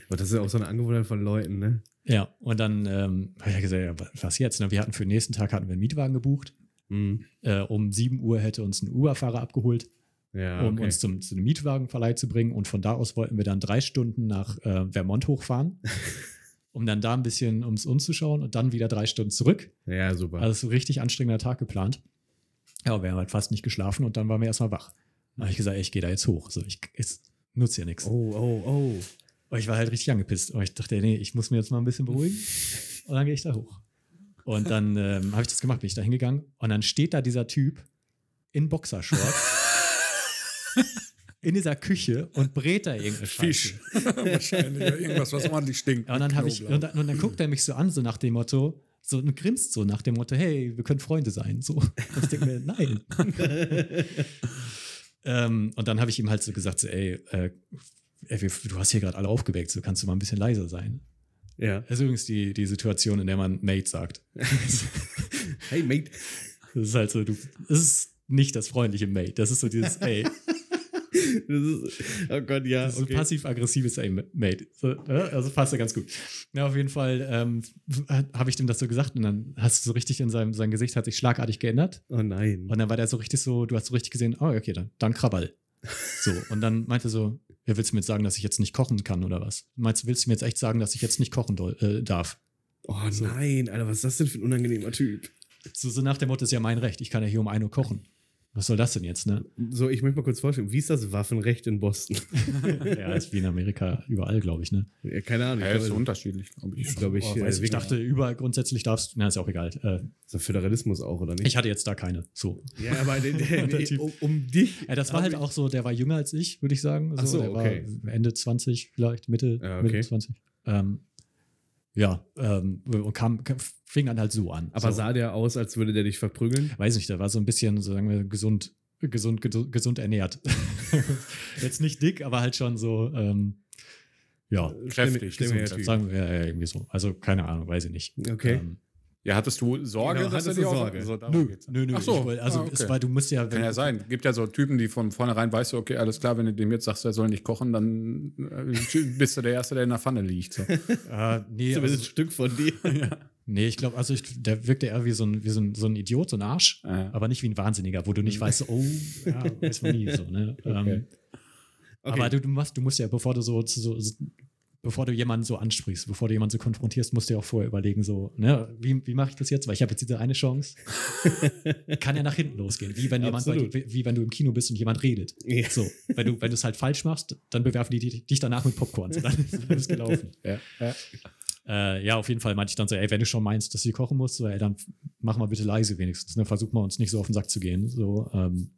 Speaker 1: aber das ist ja auch so eine Angewohnheit von Leuten, ne?
Speaker 3: ja, und dann ähm, habe ich ja gesagt, ja, wa- was jetzt? Ne? Wir hatten für den nächsten Tag hatten wir einen Mietwagen gebucht.
Speaker 1: Mhm.
Speaker 3: Äh, um 7 Uhr hätte uns ein Uber-Fahrer abgeholt,
Speaker 1: Ja,
Speaker 3: um
Speaker 1: okay.
Speaker 3: uns zum, zu einem Mietwagenverleih zu bringen. Und von da aus wollten wir dann drei Stunden nach äh, Vermont hochfahren, um dann da ein bisschen ums uns zu schauen und dann wieder drei Stunden zurück.
Speaker 1: ja, super.
Speaker 3: Also so ein richtig anstrengender Tag geplant. Ja, aber wir haben halt fast nicht geschlafen und dann waren wir erstmal wach. Dann habe ich gesagt, ey, ich gehe da jetzt hoch. So, ich, ich nutze ja nichts.
Speaker 1: oh, oh, oh.
Speaker 3: Und ich war halt richtig angepisst. Und ich dachte, nee, ich muss mir jetzt mal ein bisschen beruhigen. Und dann gehe ich da hoch. Und dann ähm, habe ich das gemacht, bin ich da hingegangen und dann steht da dieser Typ in Boxershorts in dieser Küche und brät da irgendeine
Speaker 2: Fisch.
Speaker 3: Scheiße.
Speaker 2: Wahrscheinlich. Ja, irgendwas, was ordentlich stinkt.
Speaker 3: Ja, und dann ich und dann, und dann guckt er mich so an, so nach dem Motto, so und grinst so nach dem Motto, hey, wir können Freunde sein. So. Und ich denke mir, nein. ähm, und dann habe ich ihm halt so gesagt, so, ey, äh, ey, du hast hier gerade alle aufgeweckt, so kannst du mal ein bisschen leiser sein.
Speaker 1: Ja.
Speaker 3: Das ist übrigens die, die Situation, in der man Mate sagt.
Speaker 1: Hey, Mate.
Speaker 3: Das ist halt so, du, das ist nicht das freundliche Mate. Das ist so dieses, ey,
Speaker 1: ist, oh Gott, ja.
Speaker 3: das ist
Speaker 1: Okay.
Speaker 3: so passiv-aggressives Mate. So, ne? also passt ja ganz gut. Ja, auf jeden Fall ähm, habe ich dem das so gesagt und dann hast du so richtig in seinem sein Gesicht hat sich schlagartig geändert.
Speaker 1: Oh nein.
Speaker 3: Und dann war der so richtig so, du hast so richtig gesehen, oh, okay, dann, dann Krawall. So, und dann meinte er so, ja, willst du mir jetzt sagen, dass ich jetzt nicht kochen kann oder was? Meinst du, willst du mir jetzt echt sagen, dass ich jetzt nicht kochen doll, äh, darf?
Speaker 1: Oh nein, Alter, was ist das denn für ein unangenehmer Typ?
Speaker 3: So, so nach dem Motto, ist ja mein Recht, ich kann ja hier um 1 Uhr kochen. Was soll das denn jetzt, ne?
Speaker 1: So, ich möchte mal kurz vorstellen, wie ist das Waffenrecht in Boston?
Speaker 3: ja, ist wie in Amerika überall, glaube ich, ne?
Speaker 1: Ja, keine Ahnung.
Speaker 2: Ja, ist so
Speaker 1: glaube,
Speaker 2: unterschiedlich, glaube ich.
Speaker 1: ich, glaube ich,
Speaker 3: Oh,
Speaker 1: äh,
Speaker 3: ich, dachte, überall grundsätzlich darfst du, na, ist ja auch egal. Äh,
Speaker 1: so Föderalismus auch, oder nicht?
Speaker 3: ich hatte jetzt da keine. So.
Speaker 1: ja, aber der, der,
Speaker 3: Der
Speaker 1: nee,
Speaker 3: Typ.
Speaker 1: um, um dich.
Speaker 3: Ja, das war halt auch so, der war jünger als ich, würde ich sagen.
Speaker 1: Ach so,
Speaker 3: der
Speaker 1: okay.
Speaker 3: War Ende 20 vielleicht, Mitte,
Speaker 1: Ja, okay.
Speaker 3: Mitte 20. Ähm, ja, ähm, und kam, kam, fing dann halt so an.
Speaker 1: Aber
Speaker 3: so.
Speaker 1: sah der aus, als würde der dich verprügeln?
Speaker 3: weiß nicht, der war so ein bisschen, so sagen wir, gesund, gesund, gesund, gesund ernährt. Jetzt nicht dick, aber halt schon so, ähm, ja,
Speaker 2: Kräftig, gesund,
Speaker 3: sagen wir ja, irgendwie so. Also keine Ahnung, weiß ich nicht.
Speaker 1: Okay.
Speaker 3: Ähm,
Speaker 2: Ja, hattest du Sorge,
Speaker 1: Genau,
Speaker 2: dass er
Speaker 1: hattest
Speaker 2: dir
Speaker 1: du
Speaker 2: auch
Speaker 1: Sorge?
Speaker 2: So,
Speaker 3: nö,
Speaker 2: geht's.
Speaker 3: nö, nö.
Speaker 2: Ach so.
Speaker 3: wollt- also
Speaker 2: ah, okay.
Speaker 3: es war, du musst ja,
Speaker 2: Kann ja sein. Gibt ja so Typen, die von vornherein weißt du, okay, alles klar, wenn du dem jetzt sagst, er soll nicht kochen, dann äh, bist du der Erste, der in der Pfanne liegt. So.
Speaker 3: Äh, nee,
Speaker 1: ein
Speaker 3: also,
Speaker 1: Stück von dir.
Speaker 3: nee, ich glaube, also ich, der wirkte eher wie so ein, wie so ein, so ein Idiot, so ein Arsch,
Speaker 2: Ja.
Speaker 3: aber nicht wie ein Wahnsinniger, wo du nicht weißt, so, oh, ja, weiß man nie so, ne? Ähm,
Speaker 1: Okay.
Speaker 3: Aber du, du, machst, du musst ja, bevor du so, so, so bevor du jemanden so ansprichst, bevor du jemanden so konfrontierst, musst du ja auch vorher überlegen, so, ne, wie, wie mache ich das jetzt? Weil ich habe jetzt diese eine Chance. Kann ja nach hinten losgehen. Wie wenn jemand bei, wie, wie wenn du im Kino bist und jemand redet.
Speaker 1: Ja.
Speaker 3: So, wenn du, wenn du es halt falsch machst, dann bewerfen die dich dich danach mit Popcorn. So, dann ist alles gelaufen.
Speaker 2: Ja. Ja.
Speaker 3: Äh, ja, auf jeden Fall meinte ich dann so, ey, wenn du schon meinst, dass du kochen musst, so, ey, dann mach mal bitte leise wenigstens. Ne? Versuch mal uns nicht so auf den Sack zu gehen. So, ähm,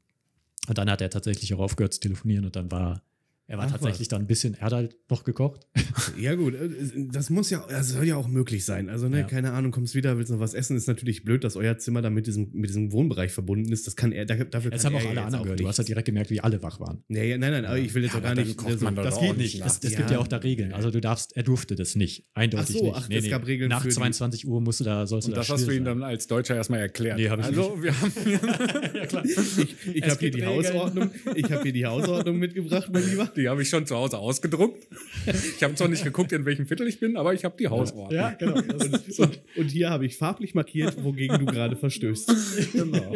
Speaker 3: und dann hat er tatsächlich auch aufgehört zu telefonieren und dann war, er war
Speaker 1: Ach,
Speaker 3: tatsächlich
Speaker 1: was.
Speaker 3: dann ein bisschen, er hat halt noch gekocht.
Speaker 1: Ja, gut, äh, das muss ja, das soll ja auch möglich sein. Also, ne,
Speaker 3: Ja.
Speaker 1: keine Ahnung, kommst wieder, willst noch was essen, ist natürlich blöd, dass euer Zimmer da mit diesem, mit diesem Wohnbereich verbunden ist. Das kann er, da- dafür
Speaker 3: Jetzt
Speaker 1: kann
Speaker 3: haben auch alle
Speaker 1: ja
Speaker 3: anderen gehört. Du hast
Speaker 1: nichts.
Speaker 3: halt direkt gemerkt, wie alle wach waren.
Speaker 1: Ja, ja, nein, nein, aber ich will jetzt
Speaker 2: Ja,
Speaker 1: auch gar
Speaker 2: dann
Speaker 1: nicht.
Speaker 2: kocht
Speaker 1: so-
Speaker 2: man doch
Speaker 3: Das geht
Speaker 2: nicht nach.
Speaker 3: Es, es
Speaker 1: Ja.
Speaker 3: gibt ja auch da Regeln. Also du darfst, er durfte das nicht. Eindeutig
Speaker 1: Ach so,
Speaker 3: nicht.
Speaker 1: ach, es gab Regeln
Speaker 3: Nach
Speaker 1: für die-
Speaker 3: 22 Uhr musst du da, sollst du
Speaker 2: Und
Speaker 3: da
Speaker 2: das hast du ihm dann als Deutscher erstmal erklärt.
Speaker 3: Nee, hab ich
Speaker 2: also, wir haben
Speaker 3: ja, klar.
Speaker 1: Ich, habe hier die. Hausordnung. Ich habe hier die Hausordnung mitgebracht, mein Lieber.
Speaker 2: die habe ich schon zu Hause ausgedruckt. Ich habe zwar nicht geguckt, in welchem Viertel ich bin, aber ich habe die Hausordnung.
Speaker 3: Ja, genau.
Speaker 1: Und, und hier habe ich farblich markiert, wogegen du gerade verstößt.
Speaker 2: genau.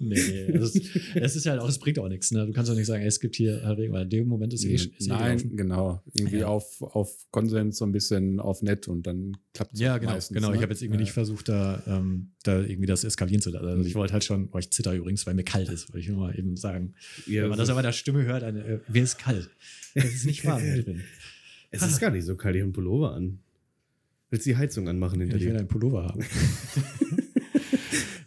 Speaker 3: nee, das es ist ja halt auch, es bringt auch nichts. Ne? Du kannst doch nicht sagen, ey, es gibt hier Regeln, weil in dem Moment ist eh, ist eh
Speaker 2: Nein,
Speaker 3: gelaufen.
Speaker 2: genau. Irgendwie
Speaker 3: Ja.
Speaker 2: auf, auf Konsens, so ein bisschen auf nett und dann klappt es
Speaker 3: Ja, genau.
Speaker 2: meistens.
Speaker 3: genau.
Speaker 2: ne?
Speaker 3: Ich habe jetzt irgendwie
Speaker 2: Ja.
Speaker 3: nicht versucht, da, ähm, da irgendwie das eskalieren zu lassen. Also ich wollte halt schon, oh, ich zitter übrigens, weil mir kalt ist, wollte ich nur mal eben sagen.
Speaker 1: Ja,
Speaker 3: Wenn man
Speaker 1: das
Speaker 3: aber der Stimme hört, dann, äh, mir ist kalt. Es ist nicht warm drin.
Speaker 1: Es ist gar nicht so kalt, ich habe einen Pullover an. Willst du die Heizung anmachen hinter
Speaker 3: Ich will
Speaker 1: dir?
Speaker 3: einen Pullover haben.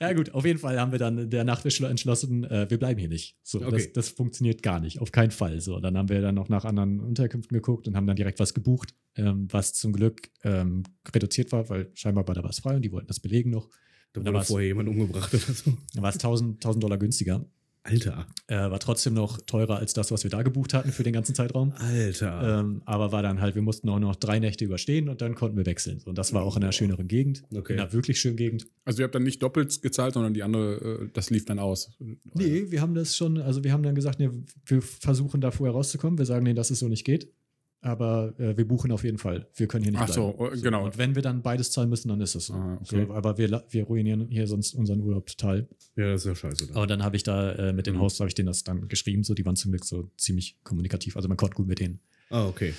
Speaker 3: ja, gut, auf jeden Fall haben wir dann der Nacht entschlossen, äh, wir bleiben hier nicht. So,
Speaker 1: Okay.
Speaker 3: das, das funktioniert gar nicht, auf keinen Fall. So, dann haben wir dann noch nach anderen Unterkünften geguckt und haben dann direkt was gebucht, ähm, was zum Glück ähm, reduziert war, weil scheinbar war da was frei und die wollten das belegen noch.
Speaker 1: Da
Speaker 3: Da
Speaker 1: wurde vorher jemand umgebracht oder so.
Speaker 3: Dann war es 1000, 1000 Dollar günstiger.
Speaker 1: Alter.
Speaker 3: Äh, war trotzdem noch teurer als das, was wir da gebucht hatten für den ganzen Zeitraum.
Speaker 1: Alter.
Speaker 3: Ähm, aber war dann halt, wir mussten auch noch drei Nächte überstehen und dann konnten wir wechseln. Und das war auch in einer schöneren Gegend.
Speaker 1: Okay.
Speaker 3: In einer wirklich schönen Gegend.
Speaker 2: Also ihr habt dann nicht doppelt gezahlt, sondern die andere, äh, das lief dann aus.
Speaker 3: Nee, wir haben das schon, also wir haben dann gesagt, nee, wir versuchen da vorher rauszukommen. Wir sagen, nee, dass es so nicht geht. Aber äh, wir buchen auf jeden Fall. Wir können hier nicht
Speaker 2: Ach so,
Speaker 3: bleiben.
Speaker 2: oh, genau.
Speaker 3: Und wenn wir dann beides zahlen müssen, dann ist es so.
Speaker 2: Ah, okay.
Speaker 3: so aber wir, wir ruinieren hier sonst unseren Urlaub total.
Speaker 1: ja, das ist ja scheiße. Da.
Speaker 3: Aber dann habe ich da äh, mit den
Speaker 2: Mhm.
Speaker 3: Hosts, habe ich denen das dann geschrieben. So, die waren zum Glück so ziemlich kommunikativ. Also man konnte gut mit denen
Speaker 1: Ah, okay.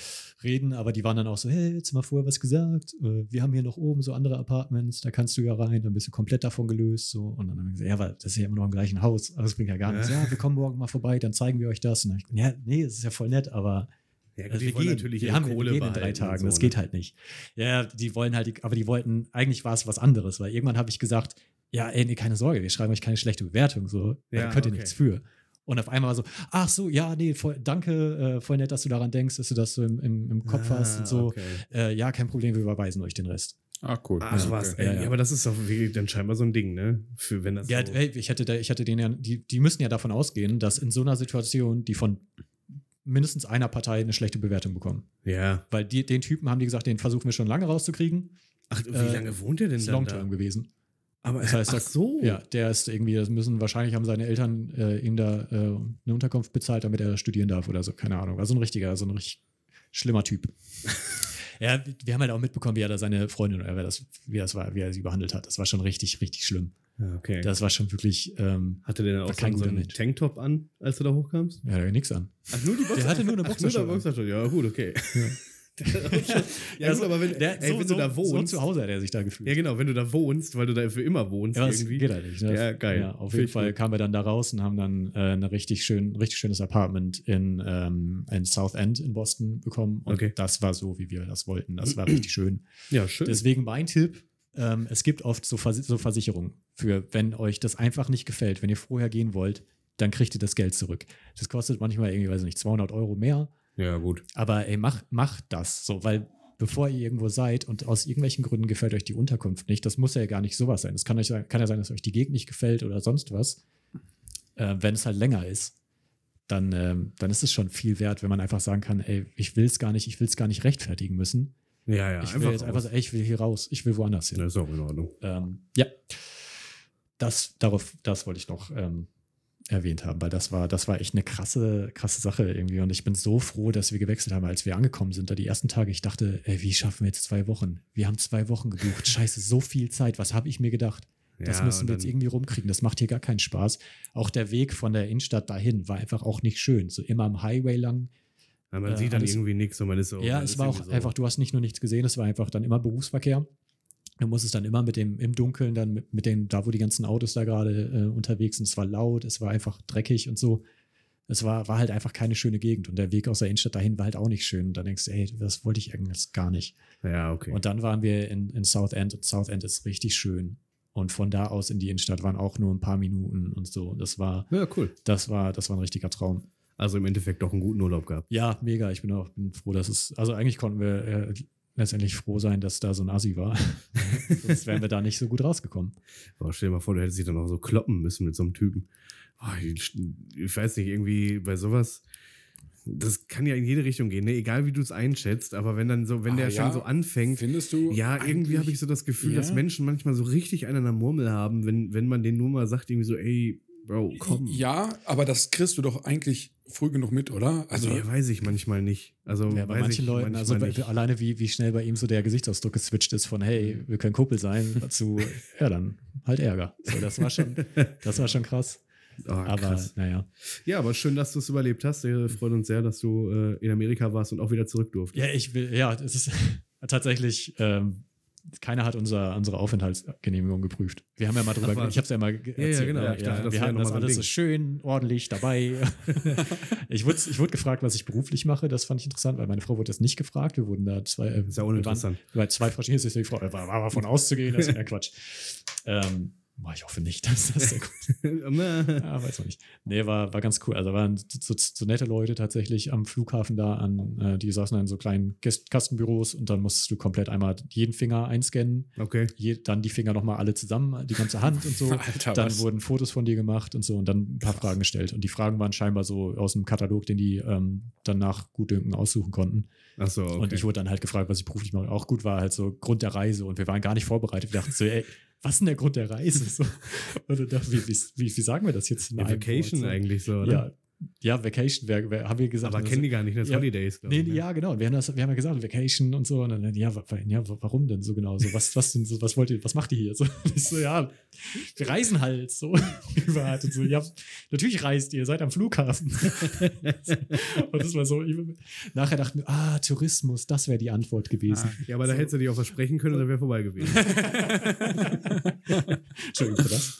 Speaker 3: reden, aber die waren dann auch so, hey, jetzt mal vorher was gesagt. Äh, wir haben hier noch oben so andere Apartments, da kannst du ja rein, dann bist du komplett davon gelöst. So. Und dann haben wir gesagt, ja, weil das ist ja immer noch im gleichen Haus. Also das bringt ja gar nichts.
Speaker 1: Ja.
Speaker 3: Ja, wir kommen morgen mal vorbei, dann zeigen wir euch das. Und dann ja, nee, es ist ja voll nett, aber
Speaker 1: Ja, gut,
Speaker 3: Also
Speaker 1: die
Speaker 3: wir
Speaker 1: wollen
Speaker 3: gehen,
Speaker 1: natürlich
Speaker 3: wir
Speaker 1: ihre
Speaker 3: haben wir
Speaker 1: Kohle
Speaker 3: gehen in drei Tagen,
Speaker 1: so,
Speaker 3: das
Speaker 1: ne?
Speaker 3: geht halt nicht. Ja, die wollen halt, aber die wollten, eigentlich war es was anderes, weil irgendwann habe ich gesagt, ja, ey, nee, keine Sorge, wir schreiben euch keine schlechte Bewertung, so,
Speaker 1: Ja,
Speaker 3: da könnt ihr
Speaker 1: okay.
Speaker 3: nichts für. Und auf einmal war so, ach so, ja, nee, voll, danke, äh, voll nett, dass du daran denkst, dass du das so im, im, im Kopf hast und so.
Speaker 1: Ah, okay.
Speaker 3: Äh, ja, kein Problem, wir überweisen euch den Rest.
Speaker 2: Ah, cool.
Speaker 1: Ach
Speaker 2: Ja,
Speaker 1: was,
Speaker 2: okay.
Speaker 1: ey,
Speaker 3: Ja,
Speaker 1: ja,
Speaker 3: ja.
Speaker 1: aber das ist doch wirklich dann scheinbar so ein Ding, ne? Für wenn das
Speaker 3: Ja,
Speaker 1: so
Speaker 3: ey, ich hätte, da, ich hätte den ja, die, die müssen ja davon ausgehen, dass in so einer Situation die von mindestens einer Partei eine schlechte Bewertung bekommen.
Speaker 1: ja.
Speaker 3: Weil die, den Typen haben die gesagt, den versuchen wir schon lange rauszukriegen.
Speaker 1: Ach, wie
Speaker 3: Äh,
Speaker 1: lange wohnt der denn
Speaker 3: Das ist
Speaker 1: dann
Speaker 3: long
Speaker 1: da?
Speaker 3: term gewesen.
Speaker 1: Aber
Speaker 3: Das heißt,
Speaker 1: ach so.
Speaker 3: Ja, der ist irgendwie, das müssen wahrscheinlich haben seine Eltern äh, ihm da äh, eine Unterkunft bezahlt, damit er studieren darf oder so, keine Ahnung. War so ein richtiger, so ein richtig schlimmer Typ. ja, wir haben halt auch mitbekommen, wie er da seine Freundin oder wer das, wie das war, wie er sie behandelt hat. Das war schon richtig, richtig schlimm.
Speaker 1: Ja, okay.
Speaker 3: Das war schon wirklich, ähm,
Speaker 1: Hatte der dann auch so, so einen. Tanktop an, als du da hochkamst?
Speaker 3: ja, da hat nichts an.
Speaker 1: Ach, nur die
Speaker 3: Der hatte nur eine
Speaker 1: Ach, nur der. Ja, gut, okay. ja, gut, aber wenn,
Speaker 3: der,
Speaker 1: ey,
Speaker 3: so,
Speaker 1: wenn
Speaker 3: so,
Speaker 1: du da
Speaker 3: so
Speaker 1: wohnst.
Speaker 3: zu Hause hat er sich da gefühlt.
Speaker 1: ja, genau, wenn du da wohnst, weil du da für immer wohnst,
Speaker 3: Ja,
Speaker 1: irgendwie.
Speaker 3: geht halt nicht. Ne?
Speaker 1: Ja, geil.
Speaker 3: Ja, auf
Speaker 1: Find
Speaker 3: jeden Fall
Speaker 1: gut.
Speaker 3: kamen wir dann da raus und haben dann äh, ein richtig, schön, richtig schönes Apartment in, ähm, in South End in Boston bekommen. Und
Speaker 1: Okay.
Speaker 3: das war so, wie wir das wollten. Das war richtig schön.
Speaker 1: Ja, schön.
Speaker 3: Deswegen mein Tipp: ähm, Es gibt oft so, Vers so Versicherungen für, wenn euch das einfach nicht gefällt, wenn ihr vorher gehen wollt, dann kriegt ihr das Geld zurück. Das kostet manchmal irgendwie, weiß ich nicht, 200 Euro mehr.
Speaker 1: ja, gut.
Speaker 3: Aber ey, mach, macht das so, weil bevor ihr irgendwo seid und aus irgendwelchen Gründen gefällt euch die Unterkunft nicht, das muss ja gar nicht sowas sein. Es kann, euch, kann ja sein, dass euch die Gegend nicht gefällt oder sonst was. Äh, wenn es halt länger ist, dann, ähm, dann ist es schon viel wert, wenn man einfach sagen kann, ey, ich will es gar nicht, ich will es gar nicht rechtfertigen müssen.
Speaker 1: Ja, ja,
Speaker 3: ich will jetzt einfach sagen, ich will hier raus, ich will woanders hin.
Speaker 1: Ja, ist auch in Ordnung.
Speaker 3: Ähm, ja. Das, darauf, das wollte ich noch ähm, erwähnt haben, weil das war, das war echt eine krasse, krasse Sache irgendwie. Und ich bin so froh, dass wir gewechselt haben, als wir angekommen sind. Da die ersten Tage, ich dachte, ey, wie schaffen wir jetzt zwei Wochen? Wir haben zwei Wochen gebucht. Scheiße, so viel Zeit. Was habe ich mir gedacht? Das
Speaker 1: Ja,
Speaker 3: müssen wir jetzt irgendwie rumkriegen. Das macht hier gar keinen Spaß. Auch der Weg von der Innenstadt dahin war einfach auch nicht schön. So immer am Highway lang.
Speaker 1: Ja, man
Speaker 3: äh,
Speaker 1: sieht dann
Speaker 3: alles-
Speaker 1: irgendwie nichts und man ist so.
Speaker 3: Ja,
Speaker 1: man
Speaker 3: es war auch
Speaker 1: so.
Speaker 3: einfach, du hast nicht nur nichts gesehen, es war einfach dann immer Berufsverkehr. Du musstest dann immer mit dem im Dunkeln, dann mit, mit den, da wo die ganzen Autos da gerade äh, unterwegs sind, es war laut, es war einfach dreckig und so. Es war, war halt einfach keine schöne Gegend und der Weg aus der Innenstadt dahin war halt auch nicht schön. Und dann denkst du, ey, das wollte ich eigentlich gar nicht.
Speaker 1: Ja, okay.
Speaker 3: Und dann waren wir in, in South End und South End ist richtig schön. Und von da aus in die Innenstadt waren auch nur ein paar Minuten und so. Das war,
Speaker 1: ja, cool.
Speaker 3: das war, das war ein richtiger Traum.
Speaker 1: Also im Endeffekt doch einen guten Urlaub gehabt.
Speaker 3: Ja, mega. Ich bin auch bin froh, dass es. Also eigentlich konnten wir äh, letztendlich froh sein, dass da so ein Assi war. Sonst wären wir da nicht so gut rausgekommen.
Speaker 1: Boah, stell dir mal vor, du hättest dich dann auch so kloppen müssen mit so einem Typen. Boah, ich, ich weiß nicht, irgendwie bei sowas. Das kann ja in jede Richtung gehen, ne? egal wie du es einschätzt, aber wenn dann so, wenn
Speaker 2: Ah,
Speaker 1: der
Speaker 2: ja?
Speaker 1: schon so anfängt,
Speaker 2: Findest du?
Speaker 1: ja, irgendwie habe ich so das Gefühl, dass
Speaker 2: Ja?
Speaker 1: Menschen manchmal so richtig einen an der Murmel haben, wenn, wenn man denen nur mal sagt, irgendwie so, ey, Bro, komm.
Speaker 2: Ja, aber das kriegst du doch eigentlich früh genug mit, oder?
Speaker 1: Also, ja, weiß ich manchmal nicht. Also,
Speaker 3: Ja, bei manchen Leuten, also
Speaker 1: nicht.
Speaker 3: alleine wie, wie schnell bei ihm so der Gesichtsausdruck geswitcht ist von hey, wir können Kumpel sein, zu ja, dann halt Ärger. So, das war schon, das war schon krass.
Speaker 1: Oh,
Speaker 3: Aber
Speaker 1: krass.
Speaker 3: naja.
Speaker 1: Ja, aber schön, dass du es überlebt hast. Wir freuen uns sehr, dass du äh, in Amerika warst und auch wieder zurück durftest.
Speaker 3: Ja, ich will, ja, es ist tatsächlich, ähm, keiner hat unser, unsere Aufenthaltsgenehmigung geprüft. Wir haben ja mal drüber, ich habe es ja mal ge-
Speaker 1: Ja, ja,
Speaker 3: erzählt.
Speaker 1: genau. Dachte, das
Speaker 3: wir hatten das alles so schön ordentlich dabei. ich, wurde, ich wurde gefragt, was ich beruflich mache. Das fand ich interessant, weil meine Frau wurde das nicht gefragt. Wir wurden da zwei, äh,
Speaker 1: Ist ja
Speaker 3: waren,
Speaker 1: uninteressant.
Speaker 3: bei zwei verschiedenen, Frau, war, war davon auszugehen, das ist ja Quatsch. Ähm, boah, ich hoffe nicht, dass das sehr gut ja, weiß man nicht. Nee, war, war ganz cool. Also waren so, so nette Leute tatsächlich am Flughafen da an, äh, die saßen in so kleinen Kastenbüros und dann musstest du komplett einmal jeden Finger einscannen,
Speaker 1: okay.
Speaker 3: je, dann die Finger nochmal alle zusammen, die ganze Hand und so.
Speaker 2: Alter,
Speaker 3: dann
Speaker 2: was?
Speaker 3: wurden Fotos von dir gemacht und so und dann ein paar Fragen gestellt. Und die Fragen waren scheinbar so aus dem Katalog, den die ähm, dann nach Gutdünken aussuchen konnten.
Speaker 1: Achso, okay.
Speaker 3: Und ich wurde dann halt gefragt, was ich beruflich mache. Auch gut war halt so Grund der Reise und wir waren gar nicht vorbereitet. Wir dachten so, ey, was ist denn der Grund der Reise? So. Und dann wie, wie, wie, sagen wir das jetzt? in
Speaker 1: ja, Vacation
Speaker 3: Wort, so?
Speaker 1: eigentlich so, oder?
Speaker 3: Ja, ja, Vacation, wär, wär, haben wir gesagt.
Speaker 1: Aber
Speaker 3: das-
Speaker 1: kennen die gar nicht, das
Speaker 3: ja.
Speaker 1: Holidays, glaub
Speaker 3: Nee,
Speaker 1: ich, ne?
Speaker 3: ja, genau. Wir haben, das, wir haben ja gesagt, Vacation und so. Und dann, ja, ja, wa- warum denn so genau? So, was, was denn so, was wollt ihr, was macht ihr hier? So, so, ja, wir reisen halt so. Privat und so. Ja, natürlich reist ihr, seid am Flughafen. und das war so, ich, nachher dachten wir, ah, Tourismus, das wäre die Antwort gewesen.
Speaker 1: Ja, aber da hättest du dich auch versprechen können, dann wäre vorbei gewesen.
Speaker 3: Entschuldigung für das.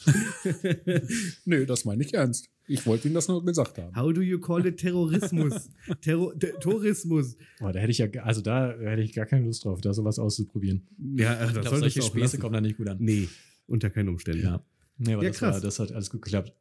Speaker 2: Nö, das meine ich ernst. Ich wollte Ihnen das nur gesagt haben.
Speaker 1: How do you call it Terrorismus? Terror Ter Tourismus.
Speaker 3: Boah, da hätte ich ja, also da hätte ich gar keine Lust drauf, da sowas auszuprobieren.
Speaker 1: Ja,
Speaker 3: Ich
Speaker 1: das
Speaker 3: glaube,
Speaker 1: solltest
Speaker 3: solche Späße
Speaker 1: lassen.
Speaker 3: kommen da nicht gut an.
Speaker 1: Nee, unter keinen Umständen.
Speaker 3: Ja. Nee, aber
Speaker 1: Ja,
Speaker 3: das,
Speaker 1: krass.
Speaker 3: war, das hat alles gut geklappt.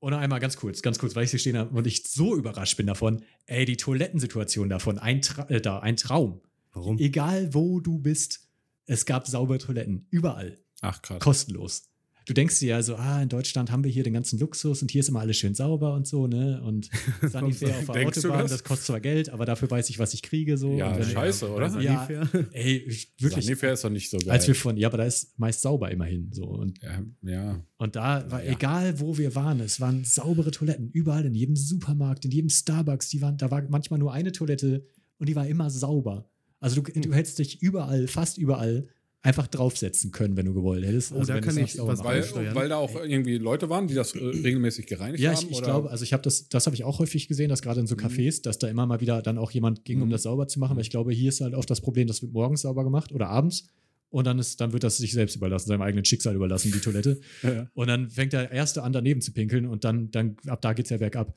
Speaker 3: Und noch einmal ganz kurz, ganz kurz, weil ich hier stehen habe und ich so überrascht bin davon. Ey, die Toilettensituation davon, ein, Tra äh, da, ein Traum.
Speaker 1: Warum?
Speaker 3: Egal wo du bist, es gab saubere Toiletten. Überall.
Speaker 2: Ach, krass.
Speaker 3: Kostenlos. Du denkst dir ja so, ah, in Deutschland haben wir hier den ganzen Luxus und hier ist immer alles schön sauber und so, ne? Und Sanifair auf der Autobahn,
Speaker 2: das?
Speaker 3: das? kostet zwar Geld, aber dafür weiß ich, was ich kriege. So.
Speaker 2: Ja,
Speaker 3: wenn-
Speaker 2: scheiße, oder?
Speaker 1: Bei
Speaker 3: Ja.
Speaker 1: Sanifair?
Speaker 3: Ey, ich- wirklich.
Speaker 2: Sanifair ist doch nicht so geil.
Speaker 3: Als wir von, ja, aber da ist meist sauber immerhin. So. Und
Speaker 2: ja, ja.
Speaker 3: Und da war,
Speaker 2: Ja.
Speaker 3: egal wo wir waren, es waren saubere Toiletten, überall, in jedem Supermarkt, in jedem Starbucks, die waren, da war manchmal nur eine Toilette und die war immer sauber. Also du, du hättest dich überall, fast überall, einfach draufsetzen können, wenn du gewollt hättest.
Speaker 1: Oh,
Speaker 3: also
Speaker 1: da
Speaker 3: wenn
Speaker 1: kann ich
Speaker 3: nicht sauber
Speaker 1: was.
Speaker 2: Weil, weil da auch irgendwie Leute waren, die das äh, regelmäßig gereinigt
Speaker 3: Ja,
Speaker 2: haben?
Speaker 3: ich, ich glaube, also ich habe das, das habe ich auch häufig gesehen, dass gerade in so Cafés, dass da immer mal wieder dann auch jemand ging, um
Speaker 2: Mhm.
Speaker 3: das sauber zu machen. Weil ich glaube, hier ist halt oft das Problem, das wird morgens sauber gemacht oder abends. Und dann, ist, dann wird das sich selbst überlassen, seinem eigenen Schicksal überlassen, die Toilette.
Speaker 2: Ja.
Speaker 3: Und dann fängt der Erste an, daneben zu pinkeln und dann, dann ab da geht's ja bergab.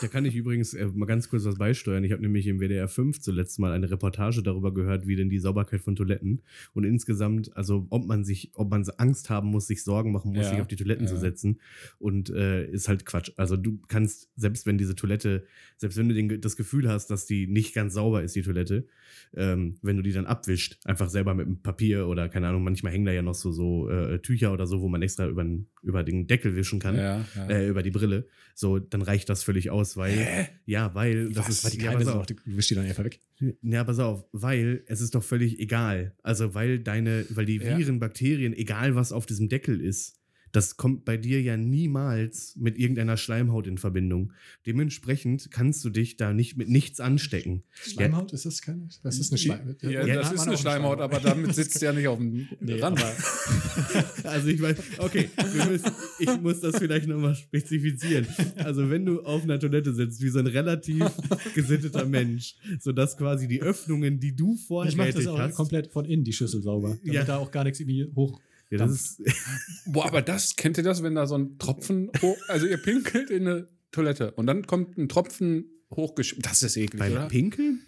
Speaker 1: Da kann ich übrigens äh, mal ganz kurz was beisteuern. Ich habe nämlich im WDR 5 zuletzt mal eine Reportage darüber gehört, wie denn die Sauberkeit von Toiletten und insgesamt, also ob man sich, ob man Angst haben muss, sich Sorgen machen muss,
Speaker 2: Ja,
Speaker 1: sich auf die Toiletten
Speaker 2: ja.
Speaker 1: zu setzen. Und äh, ist halt Quatsch. Also du kannst, selbst wenn diese Toilette, selbst wenn du den, das Gefühl hast, dass die nicht ganz sauber ist, die Toilette, ähm, wenn du die dann abwischt, einfach selber mit einem Papier oder keine Ahnung, manchmal hängen da ja noch so, so äh, Tücher oder so, wo man extra über, über den Deckel wischen kann
Speaker 2: Ja, ja.
Speaker 1: äh, über die Brille, so, dann reicht das völlig aus, weil, ja, weil, das ist,
Speaker 3: Weil die
Speaker 1: ja, pass auf,
Speaker 3: wischst die dann einfach weg.
Speaker 1: ja, pass auf, weil es ist doch völlig egal, also, weil deine, weil die. Viren, Bakterien, egal was auf diesem Deckel ist, das kommt bei dir ja niemals mit irgendeiner Schleimhaut in Verbindung. Dementsprechend kannst du dich da nicht mit nichts anstecken.
Speaker 3: Schleimhaut, ist das keine? Das ist eine Schleimhaut.
Speaker 2: Ja,
Speaker 1: Ja,
Speaker 2: das ist eine
Speaker 3: auch
Speaker 2: Schleimhaut, aber damit sitzt ja nicht auf dem
Speaker 3: Nee,
Speaker 2: Rand.
Speaker 1: Also ich weiß, okay, wir müssen, ich muss das vielleicht nochmal spezifizieren. Also wenn du auf einer Toilette sitzt, wie so ein relativ gesitteter Mensch, sodass quasi die Öffnungen, die du vorher
Speaker 3: ich mache das auch
Speaker 1: hast,
Speaker 3: komplett von innen, die Schüssel sauber. Damit
Speaker 1: Ja.
Speaker 3: da auch gar nichts irgendwie hoch.
Speaker 1: Ja, das ist,
Speaker 2: Boah, aber das, kennt ihr das, wenn da so ein Tropfen hoch, also ihr pinkelt in eine Toilette und dann kommt ein Tropfen hochgeschüttet. Das ist eklig,
Speaker 1: beim
Speaker 2: oder?
Speaker 1: Pinkeln?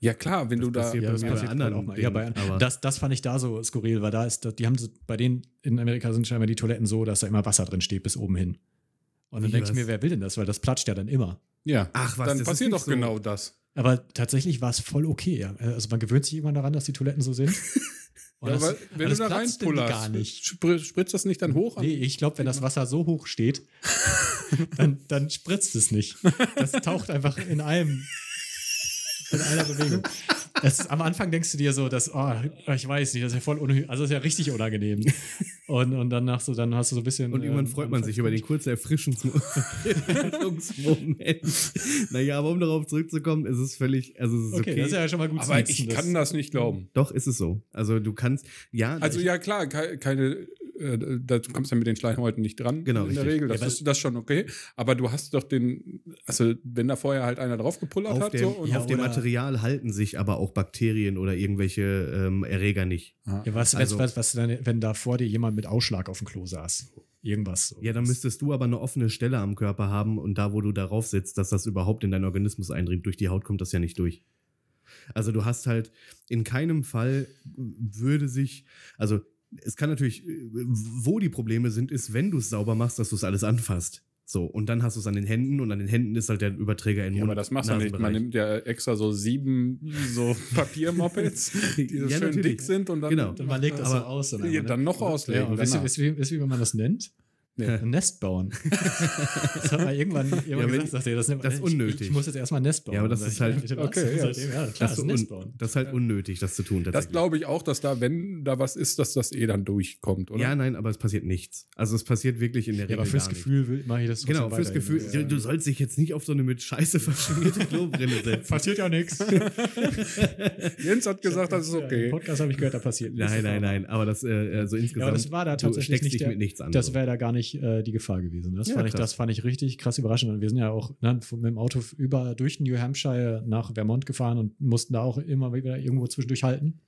Speaker 2: Ja, klar, wenn du da.
Speaker 3: Ja,
Speaker 1: bei
Speaker 3: das
Speaker 1: mir bei anderen
Speaker 3: auch mal. Ja, bei,
Speaker 1: aber-
Speaker 3: das, das fand ich da so skurril, weil da ist, die haben so, bei denen in Amerika sind scheinbar die Toiletten so, dass da immer Wasser drin steht bis oben hin. Und dann denke ich mir, wer will denn das? Weil das platscht ja dann immer.
Speaker 2: Ja,
Speaker 1: Ach, was,
Speaker 2: dann
Speaker 1: das
Speaker 2: passiert doch
Speaker 1: so.
Speaker 2: genau das.
Speaker 3: Aber tatsächlich war es voll okay. Ja. Also man gewöhnt sich irgendwann daran, dass die Toiletten so sind. Und
Speaker 2: Ja,
Speaker 3: das-
Speaker 2: wenn
Speaker 3: das
Speaker 2: du da reinpullerst,
Speaker 3: gar nicht.
Speaker 2: spr- spritzt das nicht dann hoch? an-
Speaker 3: Nee, ich glaube, wenn das Wasser so hoch steht, dann, dann spritzt es nicht. Das taucht einfach in einem, in einer Bewegung. Das, am Anfang denkst du dir so, dass, oh, ich weiß nicht, das ist ja voll unhö also das ist ja richtig unangenehm. Und, und danach so, dann hast du so ein bisschen.
Speaker 1: Und irgendwann
Speaker 3: ähm,
Speaker 1: freut man sich über den kurzen Erfrischungsmoment. naja, aber um darauf zurückzukommen, ist es völlig, also es ist
Speaker 3: Okay,
Speaker 1: okay.
Speaker 3: das ist ja schon mal gut
Speaker 2: Aber
Speaker 3: zu
Speaker 2: ich
Speaker 3: wissen,
Speaker 2: kann das nicht glauben.
Speaker 1: Doch, ist es so. Also du kannst, ja,
Speaker 2: Also
Speaker 1: ich,
Speaker 2: ja, klar, ke- keine, äh, da- du kommst ja mit den Schleimhäuten nicht dran.
Speaker 1: Genau,
Speaker 2: In der
Speaker 1: richtig.
Speaker 2: Regel, das
Speaker 3: Ja,
Speaker 2: ist das schon okay. Aber du hast doch den, also wenn da vorher halt einer drauf gepullert
Speaker 1: auf,
Speaker 2: hat,
Speaker 1: dem,
Speaker 2: so und
Speaker 3: ja,
Speaker 1: auf dem Material halten sich aber auch Bakterien oder irgendwelche ähm, Erreger nicht.
Speaker 3: Ja, was,
Speaker 1: Also-
Speaker 3: was, was, dann, wenn da vor dir jemand mit Ausschlag auf dem Klo saß? Irgendwas. So.
Speaker 1: Ja, dann müsstest du aber eine offene Stelle am Körper haben und da, wo du darauf sitzt, dass das überhaupt in deinen Organismus eindringt. Durch die Haut kommt das ja nicht durch. Also du hast halt in keinem Fall würde sich, also es kann natürlich, äh, wo die Probleme sind, ist, wenn du es sauber machst, dass du es alles anfasst. So, und dann hast du es an den Händen und an den Händen ist halt der Überträger in
Speaker 2: Ja, aber das machst du nicht. Man nimmt ja extra so sieben so Papiermoppets, die so
Speaker 1: Ja,
Speaker 2: schön
Speaker 1: natürlich.
Speaker 2: dick sind und dann.
Speaker 1: Genau.
Speaker 3: Und man legt das
Speaker 1: Aber-
Speaker 3: so aus. Dann,
Speaker 2: Ja, dann noch auslegen
Speaker 3: Ja, ihr, wisst ihr, wie man das nennt?
Speaker 2: Nee.
Speaker 3: Ein Nest bauen. das hat man irgendwann, irgendwann
Speaker 1: Ja, wenn-
Speaker 3: gesagt, sagt er, das, man-
Speaker 1: das ist unnötig.
Speaker 3: Ich, ich muss jetzt erstmal ein Nest bauen.
Speaker 1: Ja, aber das ist halt-
Speaker 3: ich,
Speaker 2: okay, ja,
Speaker 3: Seitdem, ja, klar,
Speaker 1: das, ist
Speaker 3: ist ein
Speaker 1: un,
Speaker 3: Nest bauen.
Speaker 1: das ist halt unnötig, das zu tun.
Speaker 2: Das glaube ich auch, dass da, wenn da was ist, dass das eh dann durchkommt, oder?
Speaker 1: Ja, nein, aber es passiert nichts. Also es passiert wirklich in der
Speaker 3: Ja,
Speaker 1: Regel
Speaker 3: aber fürs. Gefühl mache ich das
Speaker 1: Genau, fürs. Gefühl.
Speaker 3: Ja.
Speaker 1: Du, du sollst dich jetzt nicht auf so eine mit Scheiße verschmierte Klobrille setzen.
Speaker 3: Passiert ja nichts.
Speaker 2: Jens hat gesagt, das ist
Speaker 3: Im
Speaker 2: okay.
Speaker 3: Podcast habe ich gehört, da passiert nichts.
Speaker 1: Nein, nein, nein. Aber das, äh, also
Speaker 3: Ja,
Speaker 1: insgesamt.
Speaker 3: aber das war da
Speaker 1: du
Speaker 3: tatsächlich
Speaker 1: steckst
Speaker 3: nicht
Speaker 1: dich
Speaker 3: der,
Speaker 1: mit nichts an.
Speaker 3: Das wäre da gar nicht äh, die Gefahr gewesen. Das,
Speaker 1: Ja,
Speaker 3: fand ich, das fand ich richtig krass überraschend. Und wir sind ja auch ne, mit dem Auto über durch New Hampshire nach Vermont gefahren und mussten da auch immer wieder irgendwo zwischendurch halten.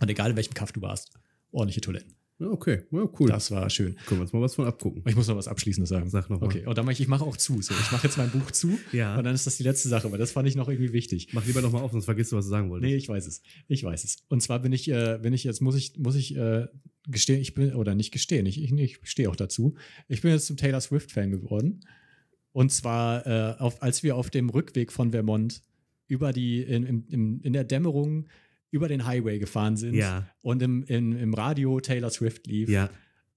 Speaker 3: Und egal in welchem Kaff du warst, ordentliche Toiletten.
Speaker 1: Okay, ja, cool.
Speaker 3: Das war schön.
Speaker 1: Können wir uns mal was von abgucken.
Speaker 3: Ich muss noch was Abschließendes sagen.
Speaker 1: Sag noch mal.
Speaker 3: Okay, und dann mache ich, ich mache auch zu. So, ich mache jetzt mein Buch zu
Speaker 1: Ja.
Speaker 3: und dann ist das die letzte Sache, weil das fand ich noch irgendwie wichtig.
Speaker 1: Mach lieber noch mal auf, sonst vergisst du, was du sagen wolltest.
Speaker 3: Nee, ich weiß es. Ich weiß es. Und zwar bin ich, äh, bin ich jetzt, muss ich, muss ich äh, gestehen, ich bin, oder nicht gestehen, ich, ich, ich stehe auch dazu. Ich bin jetzt zum Taylor Swift-Fan geworden. Und zwar, äh, auf, als wir auf dem Rückweg von Vermont über die, in, in, in der Dämmerung über den Highway gefahren sind
Speaker 1: Ja.
Speaker 3: und im, im, im Radio Taylor Swift lief.
Speaker 1: Ja,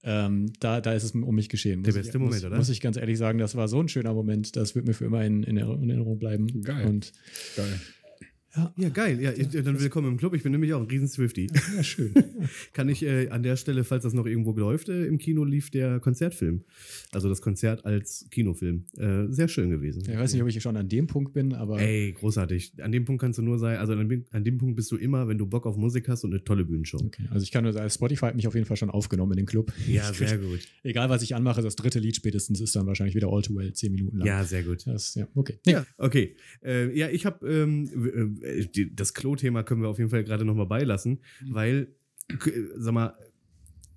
Speaker 3: Ähm, da, da ist es um mich geschehen.
Speaker 1: Der
Speaker 3: Muss
Speaker 1: beste
Speaker 3: ich,
Speaker 1: Moment,
Speaker 3: muss,
Speaker 1: oder?
Speaker 3: Muss ich ganz ehrlich sagen, das war so ein schöner Moment. Das wird mir für immer in, in Erinnerung bleiben.
Speaker 2: Geil.
Speaker 3: Und
Speaker 2: Geil.
Speaker 1: Ja geil. Ja, dann willkommen im Club. Ich bin nämlich auch ein riesen Swifty.
Speaker 3: ja, schön.
Speaker 1: Kann ich äh, an der Stelle, falls das noch irgendwo läuft, äh, im Kino lief der Konzertfilm. Also das Konzert als Kinofilm. Äh, sehr schön gewesen.
Speaker 3: Ich weiß nicht, ob ich schon an dem Punkt bin, aber
Speaker 1: Ey, großartig. An dem Punkt kannst du nur sein, also an dem, an dem Punkt bist du immer, wenn du Bock auf Musik hast und eine tolle Bühnenshow.
Speaker 3: okay. Also ich kann nur sagen, Spotify hat mich auf jeden Fall schon aufgenommen in den Club.
Speaker 1: Ja, sehr gut.
Speaker 3: Egal, was ich anmache, das dritte Lied spätestens ist dann wahrscheinlich wieder All Too Well, zehn Minuten lang.
Speaker 1: Ja, sehr gut.
Speaker 3: Das, ja, okay. Nee,
Speaker 1: Ja, okay. Äh, ja, ich habe ähm, äh, die- das Klo-Thema können wir auf jeden Fall gerade noch mal beilassen,
Speaker 3: Mhm.
Speaker 1: weil, k- sag mal,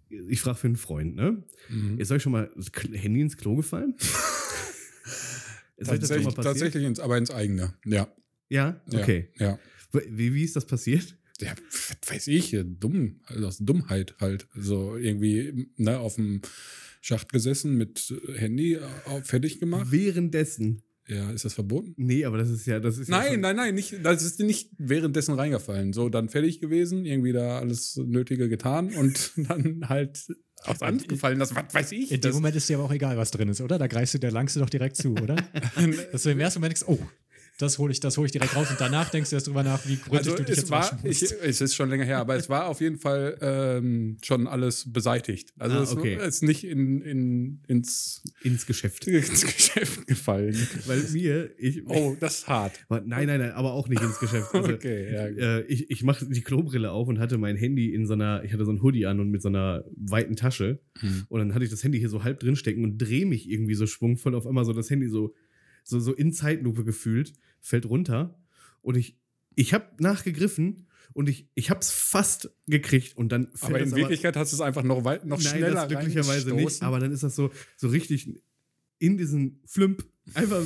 Speaker 1: ich frage für einen Freund, ne?
Speaker 2: Mhm.
Speaker 1: Ist euch schon mal das Handy ins Klo gefallen? Ist euch das schon mal
Speaker 2: Tatsächlich, tatsächlich ins, aber ins eigene. Ja.
Speaker 1: Ja,
Speaker 2: ja,
Speaker 1: okay.
Speaker 2: Ja.
Speaker 1: Wie, wie ist das passiert?
Speaker 2: Ja, weiß ich, äh, dumm, also aus Dummheit halt. So irgendwie ne, auf dem Schacht gesessen mit Handy äh, fertig gemacht.
Speaker 1: Währenddessen.
Speaker 2: Ja, ist das verboten?
Speaker 1: Nee, aber das ist ja, das ist ja
Speaker 2: Nein,
Speaker 1: schon-
Speaker 2: nein, nein, nicht, das ist nicht währenddessen reingefallen. So, dann fertig gewesen, irgendwie da alles Nötige getan und dann halt aufs Hand gefallen. Das was weiß ich.
Speaker 3: in dem Moment ist dir aber auch egal, was drin ist, oder? Da greifst du, da langst du doch direkt zu, oder? Dass du im ersten Moment denkst, oh, das hole ich, das hole ich direkt raus und danach denkst du erst drüber nach, wie gründlich
Speaker 2: also
Speaker 3: du dich
Speaker 2: es
Speaker 3: jetzt
Speaker 2: war, ich, es ist schon länger her, aber es war auf jeden Fall ähm, schon alles beseitigt. Also
Speaker 1: Ah,
Speaker 2: es
Speaker 1: okay.
Speaker 2: ist nicht in, in, ins,
Speaker 1: ins Geschäft.
Speaker 2: ins Geschäft gefallen.
Speaker 1: Weil mir, ich,
Speaker 2: Oh, das ist hart.
Speaker 1: nein, nein, nein, aber auch nicht ins Geschäft. Also,
Speaker 2: Okay, ja.
Speaker 1: äh, ich, ich mache die Klobrille auf und hatte mein Handy in so einer, ich hatte so ein Hoodie an und mit so einer weiten Tasche.
Speaker 2: Hm.
Speaker 1: Und dann hatte ich das Handy hier so halb drin stecken und drehe mich irgendwie so schwungvoll auf einmal so das Handy so, so, so in Zeitlupe gefühlt, fällt runter. Und ich, ich habe nachgegriffen und ich, ich habe es fast gekriegt und dann fällt
Speaker 2: Aber in Wirklichkeit hast du es einfach noch, weit, noch
Speaker 1: Nein,
Speaker 2: schneller
Speaker 1: das glücklicherweise nicht. Aber dann ist das so, so richtig in diesen Flümp einfach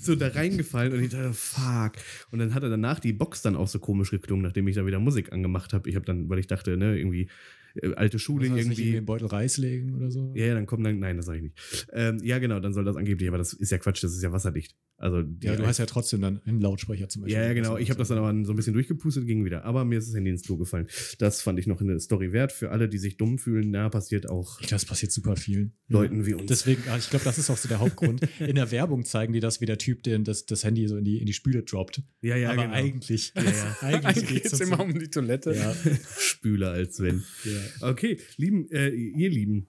Speaker 1: so da reingefallen und ich dachte, fuck. Und dann hat er danach die Box dann auch so komisch geklungen, nachdem ich da wieder Musik angemacht habe. Ich habe dann, weil ich dachte, ne, irgendwie äh, alte Schule
Speaker 3: Soll das nicht
Speaker 1: irgendwie.
Speaker 3: irgendwie einen Beutel Reis legen oder so?
Speaker 1: Ja, ja, dann kommen dann, nein, das sage ich nicht. Ähm, ja, genau, dann soll das angeblich, aber das ist ja Quatsch, das ist ja wasserdicht. Also, die
Speaker 3: Ja, du hast ja trotzdem dann im Lautsprecher zum Beispiel.
Speaker 1: ja, ja, genau. Ich habe das dann aber so ein bisschen durchgepustet, ging wieder. Aber mir ist das Handy ins Klo gefallen. Das fand ich noch eine Story wert. Für alle, die sich dumm fühlen, na, passiert auch
Speaker 3: Ich glaube, das passiert super vielen
Speaker 1: Leuten wie uns.
Speaker 3: Deswegen, ah, ich glaube, das ist auch so der Hauptgrund. In der Werbung zeigen die das, wie der Typ den, das, das Handy so in die, in die Spüle droppt.
Speaker 1: ja, ja,
Speaker 3: Aber
Speaker 1: genau.
Speaker 3: eigentlich,
Speaker 1: Ja, ja.
Speaker 3: eigentlich
Speaker 2: Eigentlich
Speaker 3: geht
Speaker 2: es immer um die Toilette.
Speaker 3: Ja,
Speaker 1: Spüler als wenn.
Speaker 3: ja.
Speaker 1: Okay, lieben, äh, ihr Lieben,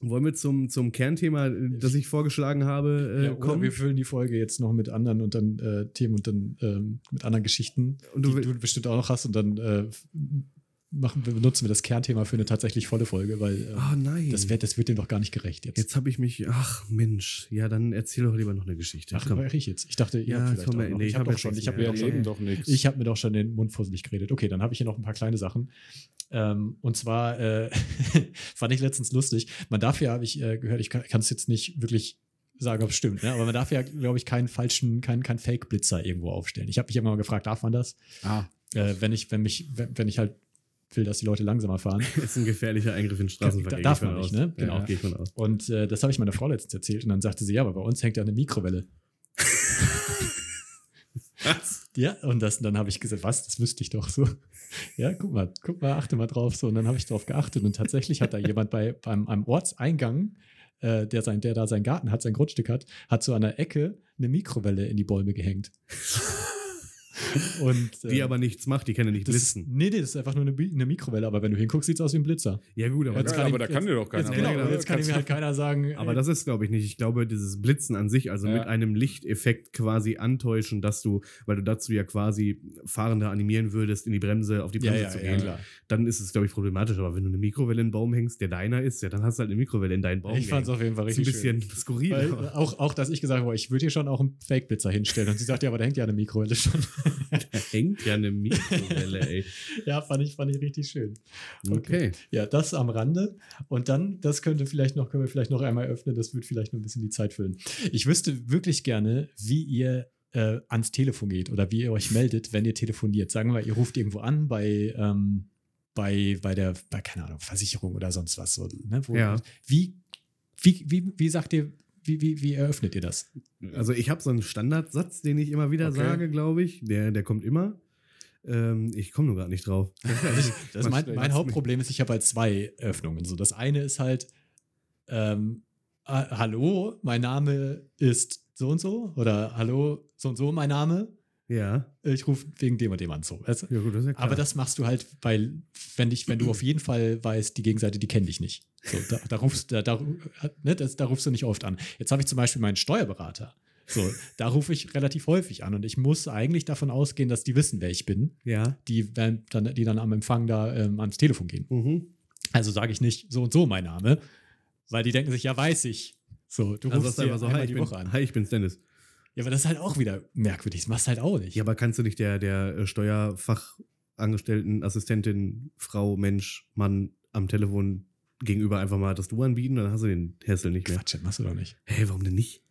Speaker 1: wollen wir zum, zum Kernthema, äh, das ich vorgeschlagen habe, äh,
Speaker 3: Ja,
Speaker 1: kommen?
Speaker 3: wir füllen die Folge jetzt noch mit anderen und dann äh, Themen und dann ähm, mit anderen Geschichten,
Speaker 1: Und du
Speaker 3: die du bestimmt auch noch hast und dann äh, machen wir, benutzen wir das Kernthema für eine tatsächlich volle Folge, weil äh,
Speaker 1: Ah, nein.
Speaker 3: das, wird, das wird dem doch gar nicht gerecht jetzt.
Speaker 1: Jetzt habe ich mich, ach Mensch, ja, dann erzähl doch lieber noch eine Geschichte.
Speaker 3: Ach,
Speaker 1: Komm.
Speaker 3: war ich jetzt. Ich dachte, ihr
Speaker 1: Ja,
Speaker 3: habt vielleicht
Speaker 1: komm, nee,
Speaker 3: ich
Speaker 1: ich
Speaker 3: habe
Speaker 1: hab
Speaker 3: doch schon, ich habe mir, doch schon- den Mund fusselig geredet. Okay, dann habe ich hier noch ein paar kleine Sachen. Ähm, und zwar äh, fand ich letztens lustig. Man darf ja, habe ich äh, gehört, ich kann es jetzt nicht wirklich sagen, ob es stimmt, ne? aber man darf ja, glaube ich, keinen falschen, keinen, keinen Fake-Blitzer irgendwo aufstellen. Ich habe mich immer mal gefragt, darf man das?
Speaker 2: Ah,
Speaker 3: Äh, wenn ich, wenn mich, wenn, wenn ich halt will, dass die Leute langsamer fahren.
Speaker 1: Das ist ein gefährlicher Eingriff in den Straßenverkehr.
Speaker 3: Darf man nicht, ne? Genau.
Speaker 1: Ja, ich von aus.
Speaker 3: Und äh, das habe ich meiner Frau letztens erzählt und dann sagte sie, ja, aber bei uns hängt ja eine Mikrowelle.
Speaker 1: Was?
Speaker 3: Ja, und das, dann habe ich gesagt, was, das wüsste ich doch so. Ja, guck mal, guck mal, achte mal drauf. So, und dann habe ich darauf geachtet und tatsächlich hat da jemand bei beim einem Ortseingang, äh, der, sein, der da seinen Garten hat, sein Grundstück hat, hat so an der Ecke eine Mikrowelle in die Bäume gehängt. und,
Speaker 1: Die
Speaker 3: äh,
Speaker 1: aber nichts macht, die kann ja nicht
Speaker 3: das
Speaker 1: blitzen.
Speaker 3: nee, nee, das ist einfach nur eine, eine Mikrowelle, aber wenn du hinguckst, sieht es aus wie ein Blitzer.
Speaker 1: Ja, gut, aber,
Speaker 2: ja,
Speaker 3: kann
Speaker 2: aber
Speaker 3: ich-
Speaker 2: da kann dir doch keiner.
Speaker 3: Jetzt, genau, jetzt kann mir halt keiner sagen,
Speaker 1: aber
Speaker 3: ey,
Speaker 1: das ist, glaube ich, nicht. Ich glaube, dieses Blitzen an sich, also
Speaker 2: Ja.
Speaker 1: mit einem Lichteffekt quasi antäuschen, dass du, weil du dazu ja quasi Fahrende animieren würdest, in die Bremse, auf die Bremse
Speaker 3: ja,
Speaker 1: zu gehen, dann ist es, glaube ich, problematisch. Aber wenn du eine Mikrowelle in den Baum hängst, der deiner ist, ja, dann hast du halt eine Mikrowelle in deinen Baum.
Speaker 3: Ich fand es auf jeden Fall
Speaker 1: Das ist ein
Speaker 3: richtig schön.
Speaker 1: bisschen skurril.
Speaker 3: Weil, auch, auch, dass ich gesagt habe, ich würde hier schon auch einen Fake-Blitzer hinstellen. Und sie sagt, ja, aber da hängt ja eine Mikrowelle schon.
Speaker 1: Da hängt ja eine Mikrowelle, ey.
Speaker 3: ja, fand ich, fand ich richtig schön.
Speaker 1: Okay.
Speaker 3: Ja, das am Rande. Und dann, das könnte vielleicht noch, können wir vielleicht noch einmal öffnen, das wird vielleicht noch ein bisschen die Zeit füllen. Ich wüsste wirklich gerne, wie ihr äh, ans Telefon geht oder wie ihr euch meldet, wenn ihr telefoniert. Sagen wir ihr ruft irgendwo an bei, ähm, bei, bei der, bei, keine Ahnung, Versicherung oder sonst was. So, ne? Wo,
Speaker 1: Ja.
Speaker 3: Wie, wie, wie, wie sagt ihr, wie, wie, wie eröffnet ihr das?
Speaker 1: Also ich habe so einen Standardsatz, den ich immer wieder
Speaker 2: Okay.
Speaker 1: sage, glaube ich. Der, der kommt immer. Ähm, ich komme nur gerade nicht drauf.
Speaker 3: Das mein, mein Hauptproblem ist, ich habe halt zwei Öffnungen. So, das eine ist halt, ähm, ah, hallo, mein Name ist so und so oder hallo, so und so mein Name.
Speaker 1: Ja.
Speaker 3: Ich rufe wegen dem und dem an. So. Also,
Speaker 1: Ja, gut, das ja
Speaker 3: aber das machst du halt, weil, wenn, dich, wenn du auf jeden Fall weißt, die Gegenseite, die kennt dich nicht. So, da, da, rufst, da, da, ne, das, da rufst du nicht oft an. Jetzt habe ich zum Beispiel meinen Steuerberater. So, da rufe ich relativ häufig an und ich muss eigentlich davon ausgehen, dass die wissen, wer ich bin,
Speaker 1: Ja.
Speaker 3: die, dann, die dann am Empfang da ähm, ans Telefon gehen.
Speaker 1: Mhm.
Speaker 3: Also sage ich nicht so und so mein Name, weil die denken sich, ja, weiß ich. So, du
Speaker 1: Also
Speaker 3: rufst dir
Speaker 1: so,
Speaker 3: einmal
Speaker 1: hi ich,
Speaker 3: die
Speaker 1: bin,
Speaker 3: Woche an.
Speaker 1: hi, ich bin's Dennis.
Speaker 3: Ja, aber das ist halt auch wieder merkwürdig. Das machst du halt auch nicht.
Speaker 1: Ja, aber kannst du nicht der, der äh, Steuerfachangestellten, Assistentin, Frau, Mensch, Mann am Telefon gegenüber einfach mal das Du anbieten? Dann hast du den Hassel nicht mehr.
Speaker 3: Quatsch, das machst du doch nicht.
Speaker 1: Hey, warum denn nicht?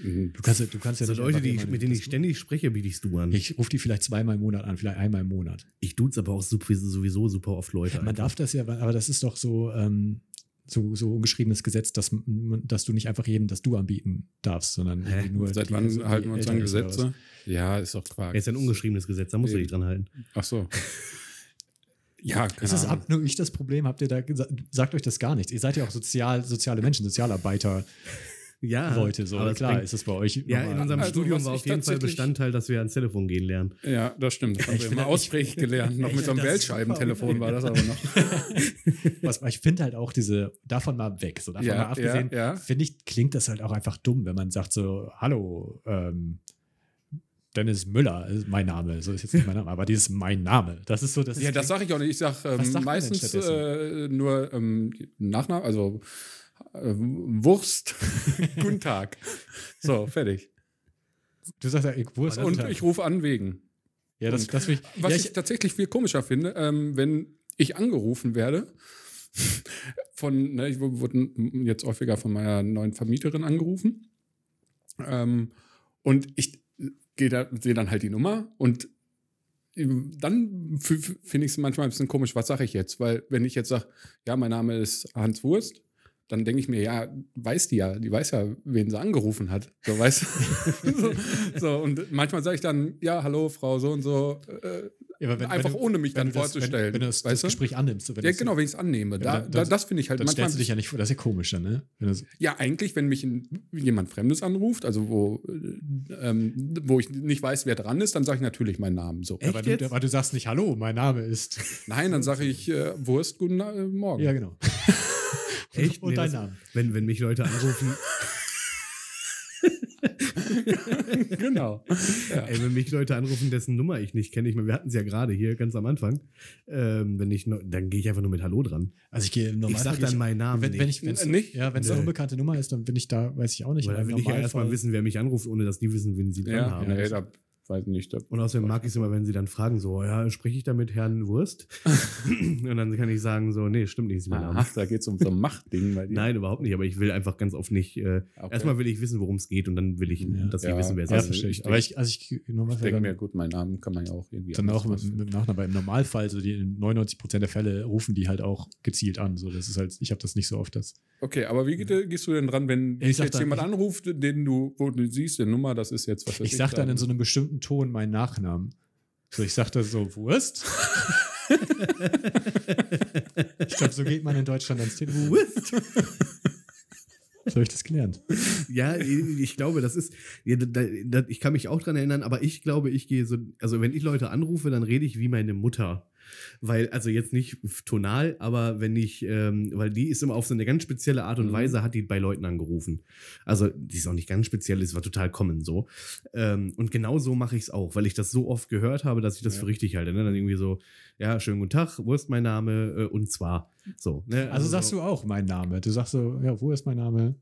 Speaker 2: Mhm.
Speaker 3: Du kannst, du kannst ja
Speaker 1: So
Speaker 3: nicht
Speaker 1: Leute, die ich, mit denen ich ständig spreche, biete ich's Du an. Ich,
Speaker 3: Ich rufe die vielleicht zweimal im Monat an, vielleicht einmal im Monat.
Speaker 1: ich duze aber auch sowieso super oft Leute.
Speaker 3: Man
Speaker 1: einfach.
Speaker 3: darf das ja, aber das ist doch so, ähm, so, so ungeschriebenes Gesetz, dass, dass du nicht einfach jedem das Du anbieten darfst, sondern
Speaker 1: Hä?
Speaker 3: nur.
Speaker 2: Seit
Speaker 3: die-
Speaker 2: wann
Speaker 3: also die
Speaker 2: halten wir uns an
Speaker 3: ist.
Speaker 2: Gesetze? Ja, ist doch Quark.
Speaker 1: Ja, ist ein ungeschriebenes Gesetz, da musst du dich dran halten.
Speaker 2: Ach so. Ja,
Speaker 3: Ist
Speaker 2: keine
Speaker 3: das
Speaker 2: Ahnung.
Speaker 3: ab, nur ich das Problem? Habt ihr da sagt euch das gar nicht? Ihr seid ja auch sozial, soziale Menschen, Sozialarbeiter,
Speaker 1: Ja,
Speaker 3: Leute. So
Speaker 1: aber
Speaker 3: klar
Speaker 1: bringt-
Speaker 3: ist das bei euch.
Speaker 1: Ja, in unserem
Speaker 2: Also,
Speaker 1: Studium war auf jeden Fall Bestandteil, dass wir ans Telefon gehen lernen.
Speaker 2: Ja, das stimmt. Das haben
Speaker 3: Ich
Speaker 2: wir immer auswendig gelernt. Noch mit so einem Weltscheibentelefon war das aber noch.
Speaker 3: Was, ich finde halt auch diese, davon mal weg, so davon
Speaker 2: Ja,
Speaker 3: mal abgesehen,
Speaker 2: ja, ja.
Speaker 3: finde ich, klingt das halt auch einfach dumm, wenn man sagt so, hallo, ähm, Dennis Müller ist mein Name, so ist jetzt nicht mein Name, aber dieses mein Name, das ist so, das
Speaker 2: Ja, das sage ich auch nicht. Ich sage ähm, meistens äh, nur ähm, Nachname, also Wurst. Guten Tag. So, fertig.
Speaker 3: du sagst ja, ich, wo ist
Speaker 2: Und ich rufe an wegen.
Speaker 3: ja, das, das ich,
Speaker 2: Was
Speaker 3: ja,
Speaker 2: ich, tatsächlich viel komischer finde, ähm, wenn ich angerufen werde, von, ne, ich wurde jetzt häufiger von meiner neuen Vermieterin angerufen. Ähm, und ich gehe da, sehe dann halt die Nummer und dann finde ich es manchmal ein bisschen komisch, was sage ich jetzt? Weil wenn ich jetzt sage, ja, mein Name ist Hans Wurst, dann denke ich mir, ja, weiß die ja, die weiß ja, wen sie angerufen hat. So, weißt du? so, so, und manchmal sage ich dann, ja, hallo, Frau so und so, äh,
Speaker 3: ja, wenn-
Speaker 2: einfach
Speaker 3: wenn du-
Speaker 2: ohne mich
Speaker 3: wenn
Speaker 2: dann
Speaker 3: du das,
Speaker 2: vorzustellen.
Speaker 3: Wenn, wenn du das,
Speaker 2: weißt
Speaker 3: das
Speaker 2: du?
Speaker 3: Gespräch annimmst, wenn
Speaker 2: Ja, genau, wenn ich es annehme. Da,
Speaker 3: dann-
Speaker 2: da, das finde ich halt
Speaker 3: dann
Speaker 2: manchmal.
Speaker 3: stellst du dich ja nicht vor, das ist ja komisch dann, ne?
Speaker 2: Ja, eigentlich, wenn mich ein, jemand Fremdes anruft, also wo, äh, ähm, wo ich nicht weiß, wer dran ist, dann sage ich natürlich meinen Namen. So.
Speaker 1: Echt
Speaker 3: aber, du,
Speaker 1: jetzt?
Speaker 3: aber du sagst nicht, hallo, mein Name ist.
Speaker 2: Nein, dann sage ich äh, Wurst, guten äh, Morgen.
Speaker 3: Ja, genau.
Speaker 1: Echt?
Speaker 3: Und
Speaker 1: Nee,
Speaker 3: dein Name.
Speaker 1: Wenn, wenn mich Leute anrufen,
Speaker 2: genau. Ja.
Speaker 1: ey, wenn mich Leute anrufen, dessen Nummer ich nicht kenne, ich meine, wir hatten es ja gerade hier ganz am Anfang, ähm, wenn ich noch, dann gehe ich einfach nur mit Hallo dran.
Speaker 3: Also ich gehe normal.
Speaker 1: ich sag dann meinen Namen
Speaker 3: wenn,
Speaker 1: nicht.
Speaker 3: wenn ich, wenn's,
Speaker 2: N- nicht?
Speaker 3: Ja, wenn es eine unbekannte Nummer ist, dann bin ich da, weiß ich auch nicht.
Speaker 1: Weil dann will ich ja erstmal wissen, wer mich anruft, ohne dass die wissen, wen sie dran
Speaker 2: Ja,
Speaker 1: haben.
Speaker 2: da weiß ich nicht.
Speaker 1: Und außerdem mag ich es immer, wenn sie dann fragen, so, ja, spreche ich da mit Herrn Wurst? Und dann kann ich sagen, so, nee, stimmt nicht.
Speaker 2: Aha, da geht es um so ein Machtding bei dir.
Speaker 1: Nein, überhaupt nicht, aber ich will einfach ganz oft nicht. Äh,
Speaker 2: Okay.
Speaker 1: Erstmal will ich wissen, worum es geht und dann will ich,
Speaker 3: Ja.
Speaker 1: dass sie
Speaker 2: Ja.
Speaker 1: wissen, wer es
Speaker 3: Ja,
Speaker 1: ist.
Speaker 3: verstehe ich.
Speaker 2: ich
Speaker 3: Aber ich, also ich,
Speaker 2: Ich
Speaker 3: Normalfall
Speaker 2: denke
Speaker 3: dann,
Speaker 2: mir, gut, meinen Namen kann man ja auch irgendwie.
Speaker 3: dann auch mit, mit Nachnamen. Aber im Normalfall, so die in 99% der Fälle rufen die halt auch gezielt an. So, das ist halt, ich habe das nicht so oft. Das,
Speaker 2: Okay, aber wie geht, gehst du denn dran, wenn
Speaker 3: Ich
Speaker 2: dich
Speaker 3: sag
Speaker 2: jetzt
Speaker 3: dann-
Speaker 2: jemand
Speaker 3: ich-
Speaker 2: anruft, den du, wo du siehst, die Nummer, das ist jetzt was weiß
Speaker 3: ich sage dann in so einem bestimmten Ton meinen Nachnamen. So, ich sage da so, Wurst. ich glaube, so geht man in Deutschland ans Telefon. Wurst. So habe ich das gelernt.
Speaker 1: Ja, ich glaube, das ist, ja, da, da, ich kann mich auch dran erinnern, aber ich glaube, ich gehe so, also wenn ich Leute anrufe, dann rede ich wie meine Mutter. Weil, also jetzt nicht tonal, aber wenn ich, ähm, weil die ist immer auf so eine ganz spezielle Art und
Speaker 2: Mhm.
Speaker 1: Weise, hat die bei Leuten angerufen. Also, die ist auch nicht ganz speziell, es war total common so. Ähm, und genau so mache ich es auch, weil ich das so oft gehört habe, dass ich das
Speaker 2: Ja.
Speaker 1: für richtig halte. Ne? Dann irgendwie so, ja, schönen guten Tag, wo ist mein Name? Äh, und zwar. So, ne?
Speaker 3: Also sagst
Speaker 1: so.
Speaker 3: du auch meinen Namen. Du sagst so, ja, wo ist mein Name?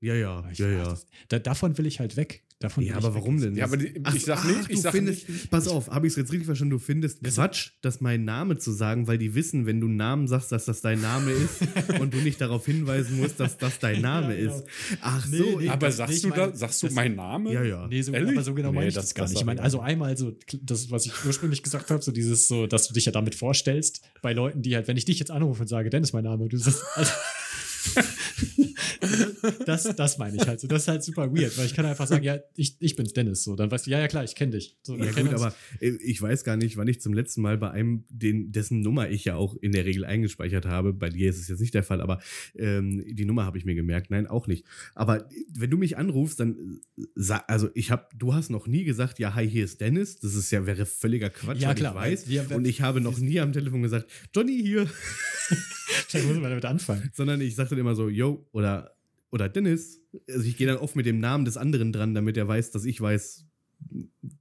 Speaker 1: Ja, ja,
Speaker 3: Ich-
Speaker 1: ja, ja.
Speaker 3: das- Da, davon will ich halt weg. Davon
Speaker 1: Ja, aber warum denn?
Speaker 2: Ja, aber die, ich sag nicht,
Speaker 1: du
Speaker 2: ich sag
Speaker 1: findest,
Speaker 2: nicht.
Speaker 1: pass auf, habe ich es jetzt richtig verstanden? Du findest Quatsch, das mein Name zu sagen, weil die wissen, wenn du einen Namen sagst, dass das dein Name ist und du nicht darauf hinweisen musst, dass das dein Name
Speaker 3: Ja, genau.
Speaker 1: ist. Ach
Speaker 3: Nee,
Speaker 1: so,
Speaker 3: nee,
Speaker 2: Aber sagst
Speaker 3: nicht,
Speaker 2: du da, sagst du meinen Namen?
Speaker 1: ja, ja.
Speaker 3: Nee, so,
Speaker 2: Ehrlich?
Speaker 3: aber so genau
Speaker 2: Nee,
Speaker 3: meine ich
Speaker 2: das-
Speaker 3: gar nicht. Ich meine, also einmal so, das, was ich ursprünglich gesagt habe, so dieses so, dass du dich ja damit vorstellst, bei Leuten, die halt, wenn ich dich jetzt anrufe und sage, Dennis, mein Name, du sagst, also, das, das meine ich halt so. Das ist halt super weird, weil ich kann einfach sagen, ja, ich, ich bin's Dennis. So, dann weißt du, ja, ja, klar, ich kenne dich. So,
Speaker 1: Ja gut, aber ich weiß gar nicht, wann ich zum letzten Mal bei einem, den, dessen Nummer ich ja auch in der Regel eingespeichert habe, bei dir ist es jetzt nicht der Fall, aber ähm, die Nummer habe ich mir gemerkt, nein, auch nicht. Aber wenn du mich anrufst, dann äh, sag, also ich habe, du hast noch nie gesagt, ja, hi, hier ist Dennis, das ist ja, wäre völliger Quatsch,
Speaker 3: Ja, klar,
Speaker 1: ich weiß.
Speaker 3: wir-
Speaker 1: und ich habe noch nie am Telefon gesagt, Johnny hier,
Speaker 3: Vielleicht muss man damit anfangen.
Speaker 1: sondern ich sage dann immer so, yo, oder, oder Dennis. Also ich gehe dann oft mit dem Namen des anderen dran, damit er weiß, dass ich weiß,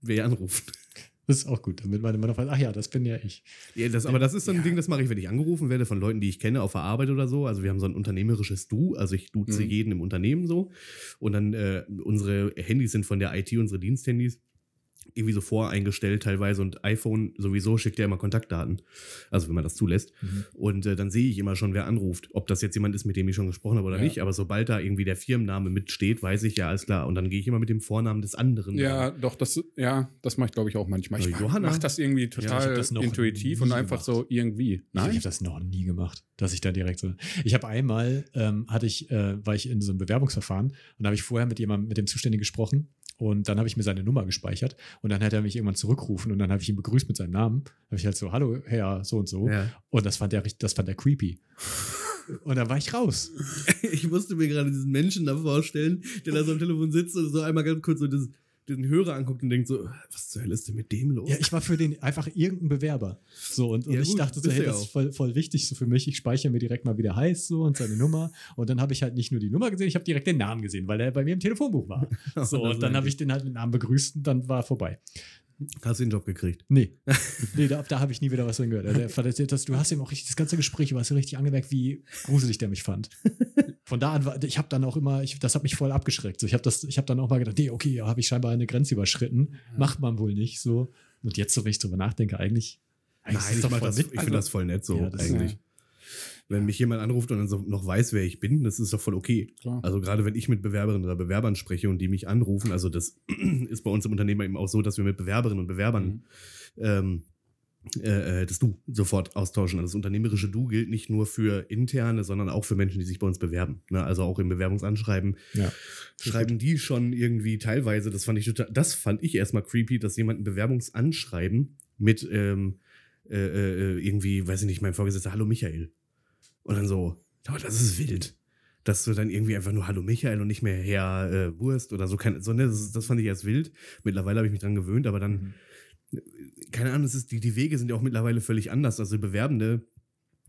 Speaker 1: wer anruft.
Speaker 3: Das ist auch gut, damit man immer noch weiß, ach ja, das bin ja ich.
Speaker 1: Ja, das, aber das ist so ein Ding, das mache ich, wenn ich angerufen werde von Leuten, die ich kenne auf der Arbeit oder so. Also wir haben so ein unternehmerisches Du, also ich duze
Speaker 2: Mhm.
Speaker 1: jeden im Unternehmen so. Und dann äh, unsere Handys sind von der IT, unsere Diensthandys, irgendwie so voreingestellt teilweise und iPhone sowieso schickt ja immer Kontaktdaten. Also wenn man das zulässt.
Speaker 3: Mhm.
Speaker 1: Und äh, dann sehe ich immer schon, wer anruft. Ob das jetzt jemand ist, mit dem ich schon gesprochen habe oder
Speaker 2: Ja.
Speaker 1: nicht. Aber sobald da irgendwie der Firmenname mitsteht, weiß ich ja, alles klar. Und dann gehe ich immer mit dem Vornamen des anderen.
Speaker 2: Ja,
Speaker 1: dran.
Speaker 2: doch, das, ja, das mache ich, glaube ich, auch manchmal. Ich
Speaker 1: Also Johanna.
Speaker 2: mache das irgendwie
Speaker 3: ich
Speaker 2: total
Speaker 3: hab das noch
Speaker 2: intuitiv und einfach
Speaker 3: gemacht.
Speaker 2: so irgendwie.
Speaker 3: Ich
Speaker 2: Nein?
Speaker 3: habe das noch nie gemacht, dass ich da direkt so. Ich habe einmal, ähm, hatte ich, äh, war ich in so einem Bewerbungsverfahren und da habe ich vorher mit jemandem, mit dem Zuständigen gesprochen und dann habe ich mir seine Nummer gespeichert und dann hat er mich irgendwann zurückgerufen und dann habe ich ihn begrüßt mit seinem Namen. habe ich halt so, hallo, Herr, so und so.
Speaker 1: Ja.
Speaker 3: Und das fand er das fand er creepy. Und dann war ich raus.
Speaker 1: Ich musste mir gerade diesen Menschen da vorstellen, der da so am Telefon sitzt und so einmal ganz kurz so das, den Hörer anguckt und denkt so, was zur Hölle ist denn mit dem los?
Speaker 3: Ja, ich war für den einfach irgendein Bewerber. So, und, und
Speaker 1: Ja,
Speaker 3: ich
Speaker 1: gut,
Speaker 3: dachte so, hey, das ist voll, voll wichtig so für mich. Ich speichere mir direkt mal, wie der heißt so und seine Nummer. Und dann habe ich halt nicht nur die Nummer gesehen, ich habe direkt den Namen gesehen, weil er bei mir im Telefonbuch war. So, und dann habe ich den halt mit Namen begrüßt und dann war er vorbei.
Speaker 1: Hast du den Job gekriegt?
Speaker 3: Nee, nee da, da habe ich nie wieder was drin gehört. Der, das, du hast ihm auch richtig, das ganze Gespräch, du hast ja richtig angemerkt, wie gruselig der mich fand. Von da an war, ich habe dann auch immer, ich, das hat mich voll abgeschreckt. So, ich habe habe dann auch mal gedacht, nee, okay, ja, habe ich scheinbar eine Grenze überschritten. Macht man wohl nicht so. Und jetzt, so wenn ich drüber nachdenke, eigentlich, eigentlich
Speaker 1: Nein,
Speaker 3: ist
Speaker 1: ich, das, ich finde das voll nett so
Speaker 3: Ja, das
Speaker 1: eigentlich. Wenn mich jemand anruft und dann so noch weiß, wer ich bin, das ist doch voll okay.
Speaker 2: Klar.
Speaker 1: Also gerade wenn ich mit Bewerberinnen oder Bewerbern spreche und die mich anrufen, also das ist bei uns im Unternehmen eben auch so, dass wir mit Bewerberinnen und Bewerbern
Speaker 2: Mhm.
Speaker 1: ähm, äh, äh, das Du sofort austauschen. Also das unternehmerische Du gilt nicht nur für interne, sondern auch für Menschen, die sich bei uns bewerben. Ne? Also auch im Bewerbungsanschreiben
Speaker 3: Ja.
Speaker 1: schreiben die schon irgendwie teilweise, das fand ich total, das fand ich erstmal creepy, dass jemand ein Bewerbungsanschreiben mit ähm, äh, äh, irgendwie, weiß ich nicht, mein Vorgesetzter, hallo Michael. Und dann so, aber das ist wild. Dass du dann irgendwie einfach nur Hallo Michael und nicht mehr Herr äh, Wurst oder so. Kein, so ne, das, das fand ich erst wild. Mittlerweile habe ich mich dran gewöhnt, aber dann,
Speaker 3: Mhm.
Speaker 1: keine Ahnung, es ist, die, die Wege sind ja auch mittlerweile völlig anders. Also Bewerbende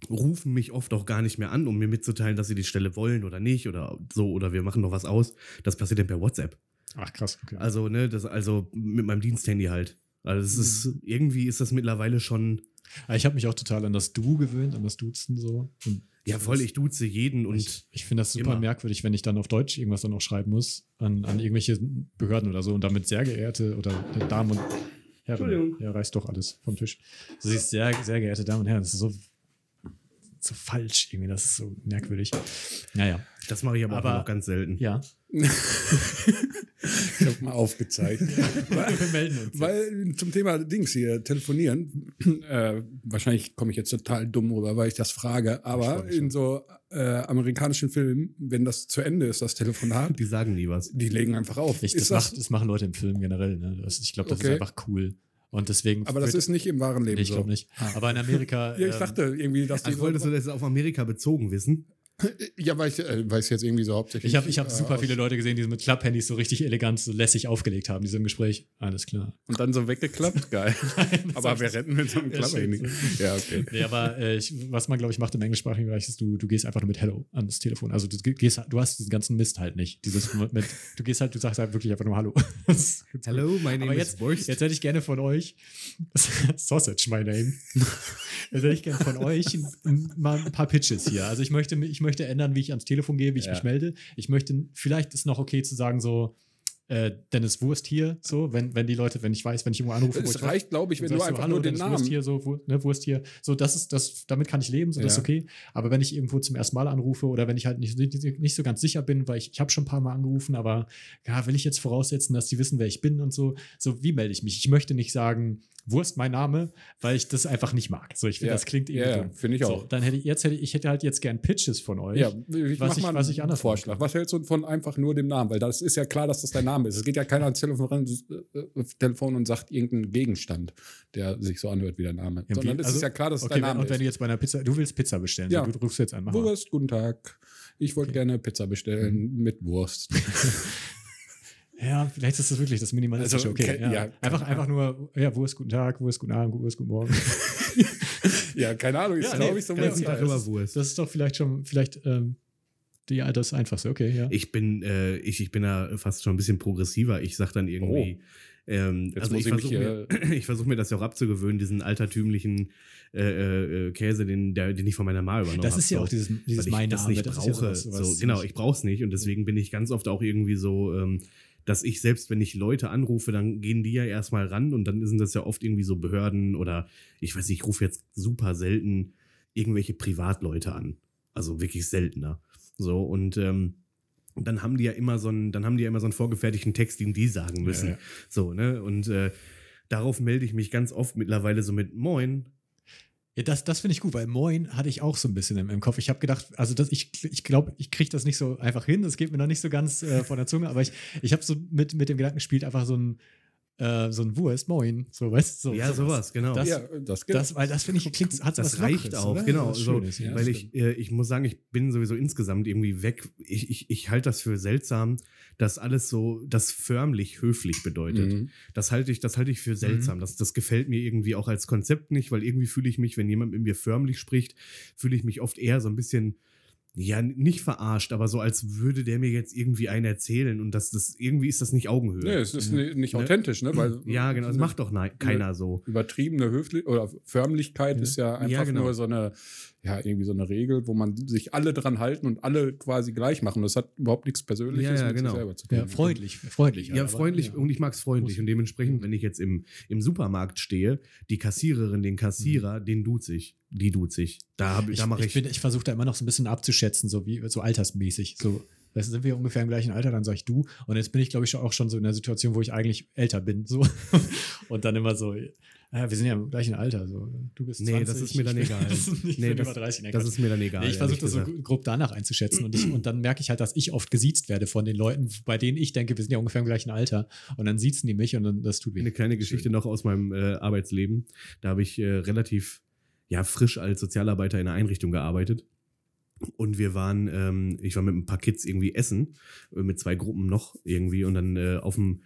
Speaker 1: rufen mich oft auch gar nicht mehr an, um mir mitzuteilen, dass sie die Stelle wollen oder nicht oder so oder wir machen noch was aus. Das passiert dann per WhatsApp.
Speaker 3: Ach, krass. Okay.
Speaker 1: Also, ne, das, also mit meinem Diensthandy halt. Also es ist, irgendwie ist das mittlerweile schon,
Speaker 3: ich habe mich auch total an das Du gewöhnt, an das Duzen so. Und
Speaker 1: ja voll, ich duze jeden und
Speaker 3: ich, ich finde das super
Speaker 1: immer.
Speaker 3: merkwürdig, wenn ich dann auf Deutsch irgendwas dann noch schreiben muss an, an irgendwelche Behörden oder so und damit sehr geehrte oder Damen und Herren.
Speaker 1: Entschuldigung.
Speaker 3: Ja, reißt doch alles vom Tisch. Du siehst sehr, sehr geehrte Damen und Herren, das ist so, so falsch irgendwie, das ist so merkwürdig. Naja,
Speaker 1: das mache ich aber,
Speaker 3: Aber-
Speaker 1: auch noch ganz selten.
Speaker 3: ja.
Speaker 2: Ich habe mal aufgezeigt.
Speaker 3: Wir melden uns.
Speaker 2: Weil zum Thema Dings hier, telefonieren, äh, wahrscheinlich komme ich jetzt total dumm rüber, weil ich das frage, aber in so äh, amerikanischen Filmen, wenn das zu Ende ist, das Telefonat,
Speaker 1: Die sagen nie was.
Speaker 2: die legen einfach auf.
Speaker 3: Ich, das,
Speaker 2: ist das,
Speaker 3: macht, das machen Leute im Film generell. Ne? Das, ich glaube, das
Speaker 2: Okay.
Speaker 3: ist einfach cool. Und deswegen.
Speaker 2: aber das ist nicht im wahren Leben
Speaker 3: Nee, ich
Speaker 2: so.
Speaker 3: glaube nicht. Aber in Amerika.
Speaker 2: Ja, ich
Speaker 3: ähm,
Speaker 2: dachte irgendwie, dass die
Speaker 1: Ach, wolltest du das auf Amerika bezogen wissen?
Speaker 2: Ja, weil ich äh, weiß jetzt irgendwie so hauptsächlich.
Speaker 3: Ich habe ich hab
Speaker 2: äh,
Speaker 3: super viele Leute gesehen, die mit Klapphandys so richtig elegant, so lässig aufgelegt haben, die so im Gespräch. Alles klar.
Speaker 2: Und dann so weggeklappt, geil. aber
Speaker 3: das
Speaker 2: wir retten mit so einem Klapphandy. Ja, okay.
Speaker 3: Nee, aber äh, ich, was man, glaube ich, macht im englischsprachigen Bereich, ist, du, du gehst einfach nur mit Hello ans Telefon. Also du gehst, du hast diesen ganzen Mist halt nicht. Dieses mit, du gehst halt, du sagst halt wirklich einfach nur Hallo.
Speaker 1: Hello, my name
Speaker 3: Aber
Speaker 1: is
Speaker 3: jetzt,
Speaker 1: Wurst.
Speaker 3: jetzt hätte ich gerne von euch, Sausage, my name. Jetzt hätte ich gerne von euch mal ein paar Pitches hier. Also ich möchte, ich möchte möchte ändern, wie ich ans Telefon gehe, wie ich
Speaker 2: Ja.
Speaker 3: mich melde. Ich möchte, vielleicht ist noch okay zu sagen, so, äh, Dennis Wurst hier, so, wenn, wenn die Leute, wenn ich weiß, wenn ich irgendwo anrufe,
Speaker 2: Es
Speaker 3: ich
Speaker 2: reicht, glaube ich, wenn du einfach
Speaker 3: hallo,
Speaker 2: nur den
Speaker 3: Dennis Wurst
Speaker 2: Namen.
Speaker 3: hier, so, Wur- ne, Wurst hier, so, das ist, das, damit kann ich leben, so, das ist
Speaker 2: Ja.
Speaker 3: okay. Aber wenn ich irgendwo zum ersten Mal anrufe oder wenn ich halt nicht, nicht, nicht so ganz sicher bin, weil ich, ich habe schon ein paar Mal angerufen, aber ja, will ich jetzt voraussetzen, dass die wissen, wer ich bin und so, so, wie melde ich mich? Ich möchte nicht sagen, Wurst, mein Name, weil ich das einfach nicht mag. So, ich finde,
Speaker 2: Ja.
Speaker 3: das klingt irgendwie
Speaker 2: Ja, ja, finde ich
Speaker 3: so,
Speaker 2: auch.
Speaker 3: Dann hätte ich, jetzt hätte ich, hätte halt jetzt gern Pitches von euch.
Speaker 2: Ja, ich
Speaker 3: was
Speaker 2: mach
Speaker 3: ich-
Speaker 2: mal
Speaker 3: was ich anders
Speaker 2: Vorschlag. Was hältst du von einfach nur dem Namen? Weil das ist ja klar, dass das dein Name ist. Es geht ja keiner ans Telefon, ran, äh, Telefon und sagt irgendeinen Gegenstand, der sich so anhört wie der Name.
Speaker 3: Ja,
Speaker 2: Sondern es
Speaker 3: also-
Speaker 2: ist ja klar, dass es
Speaker 3: Okay,
Speaker 2: dein
Speaker 3: wenn,
Speaker 2: Name
Speaker 3: und wenn du jetzt bei einer Pizza, du willst Pizza bestellen,
Speaker 2: Ja.
Speaker 3: so, du rufst jetzt an. Mal.
Speaker 2: Wurst, guten Tag. Ich wollte
Speaker 3: Okay.
Speaker 2: gerne Pizza bestellen mit Wurst.
Speaker 3: Ja, vielleicht ist das wirklich das Minimalistische.
Speaker 2: Also,
Speaker 3: okay,
Speaker 2: ke-
Speaker 3: ja.
Speaker 2: ja,
Speaker 3: einfach, einfach nur, ja, wo ist guten Tag, wo ist guten Abend, wo ist guten Morgen.
Speaker 2: ja, keine Ahnung. Ist,
Speaker 3: Ja,
Speaker 2: glaube
Speaker 3: nee,
Speaker 2: ich, so.
Speaker 1: Tag immer Wurst.
Speaker 3: Das ist doch vielleicht schon, vielleicht ähm, die, ja, das Einfachste. Okay, ja.
Speaker 1: Ich bin, äh, ich, ich bin da fast schon ein bisschen progressiver. Ich sag dann irgendwie, ähm,
Speaker 2: Jetzt
Speaker 1: also ich
Speaker 2: ich
Speaker 1: versuche mir, ich versuch mir das ja auch abzugewöhnen, diesen altertümlichen äh, äh, Käse, den, der, den ich von meiner Mama übernommen
Speaker 3: das
Speaker 1: habe.
Speaker 3: ist ja
Speaker 1: so.
Speaker 3: auch dieses, dieses
Speaker 1: weil ich
Speaker 3: mein
Speaker 1: das
Speaker 3: Name,
Speaker 1: nicht
Speaker 3: das
Speaker 1: brauche.
Speaker 3: ja sowas, sowas
Speaker 1: so, genau, ich brauche es nicht und deswegen bin ich ganz oft auch irgendwie so, ähm, dass ich selbst, wenn ich Leute anrufe, dann gehen die ja erstmal ran und dann sind das ja oft irgendwie so Behörden oder ich weiß nicht, ich rufe jetzt super selten irgendwelche Privatleute an. Also wirklich seltener. So und ähm, dann haben die ja immer so einen, dann haben die ja immer so einen vorgefertigten Text, den die sagen müssen.
Speaker 3: Ja, ja.
Speaker 1: So, ne? Und äh, darauf melde ich mich ganz oft mittlerweile so mit Moin.
Speaker 3: Ja, das, das finde ich gut, weil Moin hatte ich auch so ein bisschen im, im Kopf. Ich habe gedacht, also das, ich, ich glaube, ich kriege das nicht so einfach hin. Das geht mir noch nicht so ganz äh, von der Zunge, aber ich, ich habe so mit, mit dem Gedanken gespielt, einfach so ein, äh, so ein Wurst, Moin. So, weißt du? So,
Speaker 1: ja, sowas, genau.
Speaker 3: Das-
Speaker 2: ja, das geht.
Speaker 3: Das, weil das finde ich, klingt, hat so
Speaker 1: das
Speaker 3: was
Speaker 1: reicht
Speaker 3: Lockeres,
Speaker 1: auch,
Speaker 3: oder?
Speaker 1: genau.
Speaker 3: Was
Speaker 1: So,
Speaker 3: Schönes, ja.
Speaker 1: weil ich, äh, ich muss sagen, ich bin sowieso insgesamt irgendwie weg. Ich, ich, ich halte das für seltsam, dass alles so, das förmlich höflich bedeutet.
Speaker 2: Mhm.
Speaker 1: Das halte ich, das halte ich für seltsam. Das, das gefällt mir irgendwie auch als Konzept nicht, weil irgendwie fühle ich mich, wenn jemand mit mir förmlich spricht, fühle ich mich oft eher so ein bisschen, ja, nicht verarscht, aber so, als würde der mir jetzt irgendwie einen erzählen und das, das irgendwie ist das nicht Augenhöhe.
Speaker 2: Nee, es ist ni- nicht
Speaker 1: Ne?
Speaker 2: authentisch, ne? Weil
Speaker 1: ja, genau, das
Speaker 2: eine
Speaker 1: macht doch keiner so.
Speaker 2: Übertriebene Höflich oder Förmlichkeit
Speaker 3: Ja.
Speaker 2: ist ja einfach
Speaker 1: Ja, genau.
Speaker 2: nur so eine, ja, irgendwie so eine Regel, wo man sich alle dran halten und alle quasi gleich machen. Das hat überhaupt nichts Persönliches
Speaker 1: Ja, ja,
Speaker 2: mit
Speaker 1: genau.
Speaker 2: sich selber zu tun.
Speaker 3: ja, freundlich, freundlich.
Speaker 1: Ja,
Speaker 3: aber-
Speaker 1: freundlich
Speaker 3: ja.
Speaker 1: und ich mag es freundlich. Und dementsprechend, wenn ich jetzt im, im Supermarkt stehe, die Kassiererin, den Kassierer, den duze ich. Die duze ich. Da,
Speaker 3: Ich,
Speaker 1: da mache
Speaker 3: ich,
Speaker 1: ich.
Speaker 3: bin- ich versuche da immer noch so ein bisschen abzuschätzen, so wie so altersmäßig. So, du, sind wir ungefähr im gleichen Alter, dann sage ich du. Und jetzt bin ich, glaube ich, auch schon so in der Situation, wo ich eigentlich älter bin. So. Und dann immer so, ja, wir sind ja im gleichen Alter. So. Du bist
Speaker 1: Nee,
Speaker 3: 20,
Speaker 1: das ist mir dann egal.
Speaker 3: ich
Speaker 1: Nee,
Speaker 3: bin
Speaker 1: das,
Speaker 3: über 30. Nee,
Speaker 1: das ist mir dann egal.
Speaker 3: Nee, ich versuche das so grob danach einzuschätzen und, ich, und dann merke ich halt, dass ich oft gesiezt werde von den Leuten, bei denen ich denke, wir sind ja ungefähr im gleichen Alter. Und dann siezen die mich und dann das tut weh.
Speaker 1: Eine kleine Geschichte noch aus meinem äh, Arbeitsleben. Da habe ich äh, relativ ja, frisch als Sozialarbeiter in einer Einrichtung gearbeitet. Und wir waren, ähm, ich war mit ein paar Kids irgendwie essen, äh, mit zwei Gruppen noch irgendwie. Und dann äh, auf dem,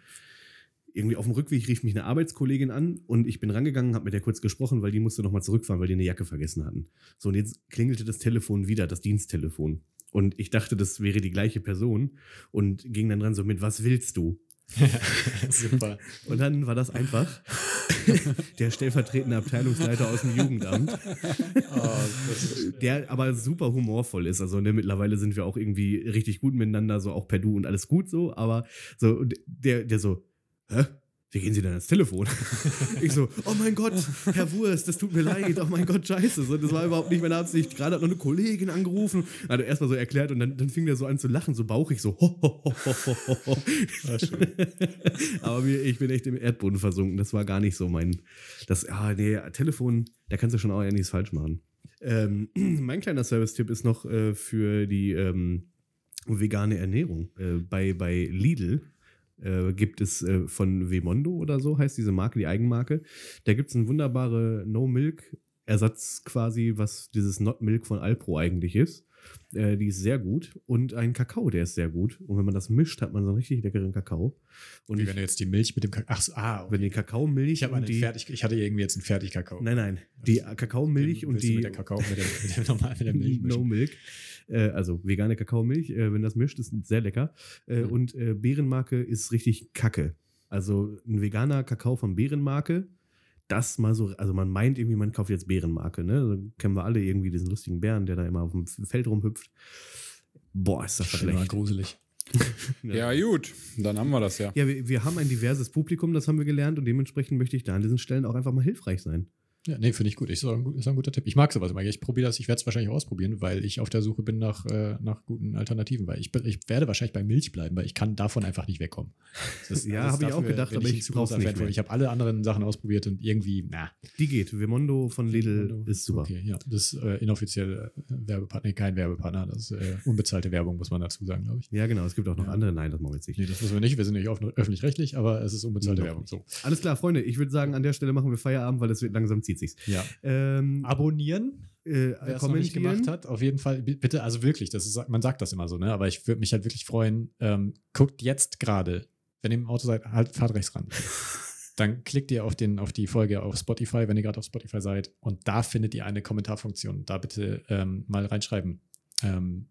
Speaker 1: irgendwie auf dem Rückweg rief mich eine Arbeitskollegin an und ich bin rangegangen, habe mit der kurz gesprochen, weil die musste nochmal zurückfahren, weil die eine Jacke vergessen hatten. So, und jetzt klingelte das Telefon wieder, das Diensttelefon. Und ich dachte, das wäre die gleiche Person und ging dann dran so mit, was willst du?
Speaker 3: Super.
Speaker 1: Und dann war das einfach der stellvertretende Abteilungsleiter aus dem Jugendamt,
Speaker 3: Oh,
Speaker 1: der aber super humorvoll ist. Also ne, mittlerweile sind wir auch irgendwie richtig gut miteinander, so auch per Du und alles gut so, aber so der, der so, hä? Wie gehen Sie denn ans Telefon? ich so, oh mein Gott, Herr Wurst, das tut mir leid, oh mein Gott, scheiße. So, das war überhaupt nicht meine Absicht. Gerade hat noch eine Kollegin angerufen, hat er erstmal so erklärt und dann, dann fing der so an zu lachen, so bauchig, so. Ho, ho, ho, ho,
Speaker 3: schön.
Speaker 1: Aber mir, ich bin echt im Erdboden versunken. Das war gar nicht so mein. Das, ah, nee, Telefon, da kannst du schon auch ja nichts falsch machen. Ähm, mein kleiner Service-Tipp ist noch äh, für die ähm, vegane Ernährung. Äh, bei, bei Lidl äh, gibt es äh, von Vemondo oder so, heißt diese Marke, die Eigenmarke. Da gibt es einen wunderbare No-Milk-Ersatz quasi, was dieses Not Milk von Alpro eigentlich ist. Äh, die ist sehr gut. Und ein Kakao, der ist sehr gut. Und wenn man das mischt, hat man so einen richtig leckeren Kakao. Und
Speaker 3: Wie wenn du jetzt die Milch mit dem Kakao. Ach, so, ah,
Speaker 1: wenn die Kakaomilch
Speaker 3: ich habe
Speaker 1: die.
Speaker 3: fertig. Ich hatte irgendwie jetzt einen Fertigkakao.
Speaker 1: Nein, nein. Die Kakaomilch und die
Speaker 3: mit der Kakao mit der, mit der, normal, mit der Milch.
Speaker 1: No? Milk. Äh, also vegane Kakaomilch, äh, wenn das mischt, ist sehr lecker. Äh,
Speaker 3: Mhm.
Speaker 1: Und äh, Beerenmarke ist richtig kacke. Also ein veganer Kakao von Beerenmarke, das mal so, also man meint irgendwie, man kauft jetzt Bärenmarke, ne? Also kennen wir alle irgendwie diesen lustigen Bären, der da immer auf dem Feld rumhüpft. Boah, ist das schlecht.
Speaker 3: gruselig.
Speaker 2: Ja, gut, dann haben wir das ja.
Speaker 1: Ja, wir, wir haben ein diverses Publikum, das haben wir gelernt und dementsprechend möchte ich da an diesen Stellen auch einfach mal hilfreich sein.
Speaker 3: Ja, nee, finde ich gut. Ich, ist, ein, ist ein guter Tipp. Ich mag sowas immer. Ich probiere das, ich werde es wahrscheinlich auch ausprobieren, weil ich auf der Suche bin nach, äh, nach guten Alternativen. Weil ich, ich werde wahrscheinlich bei Milch bleiben, weil ich kann davon einfach nicht wegkommen. Das
Speaker 1: Ja, habe ich auch gedacht, aber ich
Speaker 3: großer
Speaker 1: nicht mehr.
Speaker 3: Ich habe alle anderen Sachen ausprobiert und irgendwie, na.
Speaker 1: Die geht. Vimondo von Lidl ist super.
Speaker 3: Okay, ja. Das ist äh, inoffiziell äh, Werbepartner, nee, kein Werbepartner. Das ist äh, unbezahlte Werbung, muss man dazu sagen, glaube ich.
Speaker 1: Ja, genau. Es gibt auch noch
Speaker 3: Ja.
Speaker 1: andere. Nein, das machen wir jetzt nicht.
Speaker 3: Nee, das müssen wir nicht. Wir sind nicht öffentlich-rechtlich, aber es ist unbezahlte Werbung. So.
Speaker 1: Alles klar, Freunde. Ich würde sagen, an der Stelle machen wir Feierabend, weil es wird langsam zieht sich's.
Speaker 3: Ja.
Speaker 1: Ähm,
Speaker 3: Abonnieren,
Speaker 1: äh,
Speaker 3: wer es noch nicht gemacht hat, auf jeden Fall, bi- bitte, also wirklich, das ist, man sagt das immer so, ne? Aber ich würde mich halt wirklich freuen, ähm, guckt jetzt gerade, wenn ihr im Auto seid, halt, fahrt rechts ran. Dann klickt ihr auf, den, auf die Folge auf Spotify, wenn ihr gerade auf Spotify seid, und da findet ihr eine Kommentarfunktion. Da bitte ähm, mal reinschreiben. Ähm,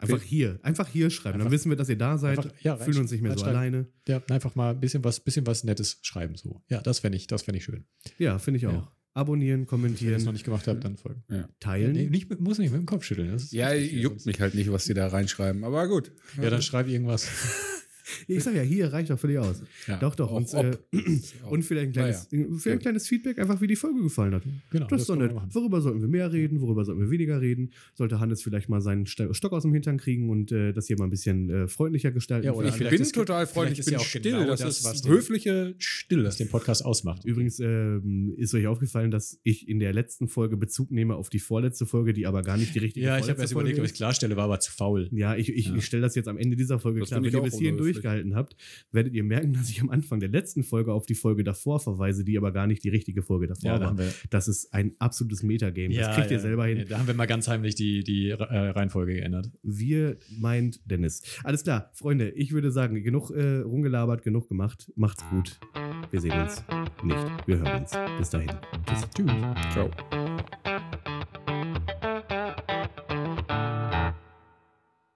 Speaker 1: Einfach hier. Einfach hier schreiben. Dann
Speaker 3: Einfach-
Speaker 1: wissen wir, dass ihr da seid.
Speaker 3: einfach- ja,
Speaker 1: fühlen uns nicht mehr so alleine.
Speaker 3: ja, einfach mal ein bisschen was, bisschen was Nettes schreiben. So. Ja, das fände ich, das fänd ich schön.
Speaker 1: Ja, finde ich auch.
Speaker 3: Ja.
Speaker 1: Abonnieren,
Speaker 3: Wenn ihr es
Speaker 1: kommentieren,
Speaker 3: noch nicht gemacht habt, dann folgen.
Speaker 1: teilen.
Speaker 3: Nee, nicht, muss nicht mit dem Kopf schütteln. Das ist
Speaker 2: Ja, juckt mich halt nicht, was die da reinschreiben, aber gut.
Speaker 3: Ja, dann schreib irgendwas.
Speaker 1: Ich sag ja, hier reicht doch völlig aus.
Speaker 2: Ja.
Speaker 1: Doch, doch. Und, äh, und vielleicht ein kleines, vielleicht ein kleines Feedback, einfach wie die Folge gefallen hat.
Speaker 3: Genau,
Speaker 1: Das ist doch nett. Worüber sollten wir mehr reden? Worüber sollten wir weniger reden? Sollte Hannes vielleicht mal seinen Stock aus dem Hintern kriegen und äh, das hier mal ein bisschen äh, freundlicher gestalten?
Speaker 3: Ja, oder
Speaker 2: Ich bin
Speaker 3: ist-
Speaker 2: total freundlich, ich
Speaker 3: ist
Speaker 2: bin
Speaker 3: ja auch
Speaker 2: still.
Speaker 3: genau
Speaker 2: das,
Speaker 3: das,
Speaker 2: ist
Speaker 3: was
Speaker 2: höfliche Stille.
Speaker 3: was den Podcast ausmacht.
Speaker 1: Übrigens ähm, ist euch aufgefallen, dass ich in der letzten Folge Bezug nehme auf die vorletzte Folge, die aber gar nicht die richtige
Speaker 3: ja, ich habe erst überlegt, ob ich es klarstelle, war aber zu faul.
Speaker 1: Ja, ich, ich,
Speaker 3: Ja.
Speaker 1: ich stelle das jetzt am Ende dieser Folge
Speaker 2: Das
Speaker 1: klar. Wenn
Speaker 2: ich
Speaker 1: ihr bis hierhin
Speaker 2: unhöflich.
Speaker 1: Durchgehalten habt, werdet ihr merken, dass ich am Anfang der letzten Folge auf die Folge davor verweise, die aber gar nicht die richtige Folge davor
Speaker 3: Ja,
Speaker 1: war.
Speaker 3: wir,
Speaker 1: Das ist ein absolutes Metagame. das kriegt ihr selber hin.
Speaker 3: Ja, Da haben wir mal ganz heimlich die, die äh, Reihenfolge geändert.
Speaker 1: Wir meint Dennis. Alles klar, Freunde, ich würde sagen, genug äh, rumgelabert, genug gemacht. Macht's gut. Wir sehen uns nicht. Wir hören uns. Bis dahin. Tschüss.
Speaker 3: Tschüss.
Speaker 2: Ciao.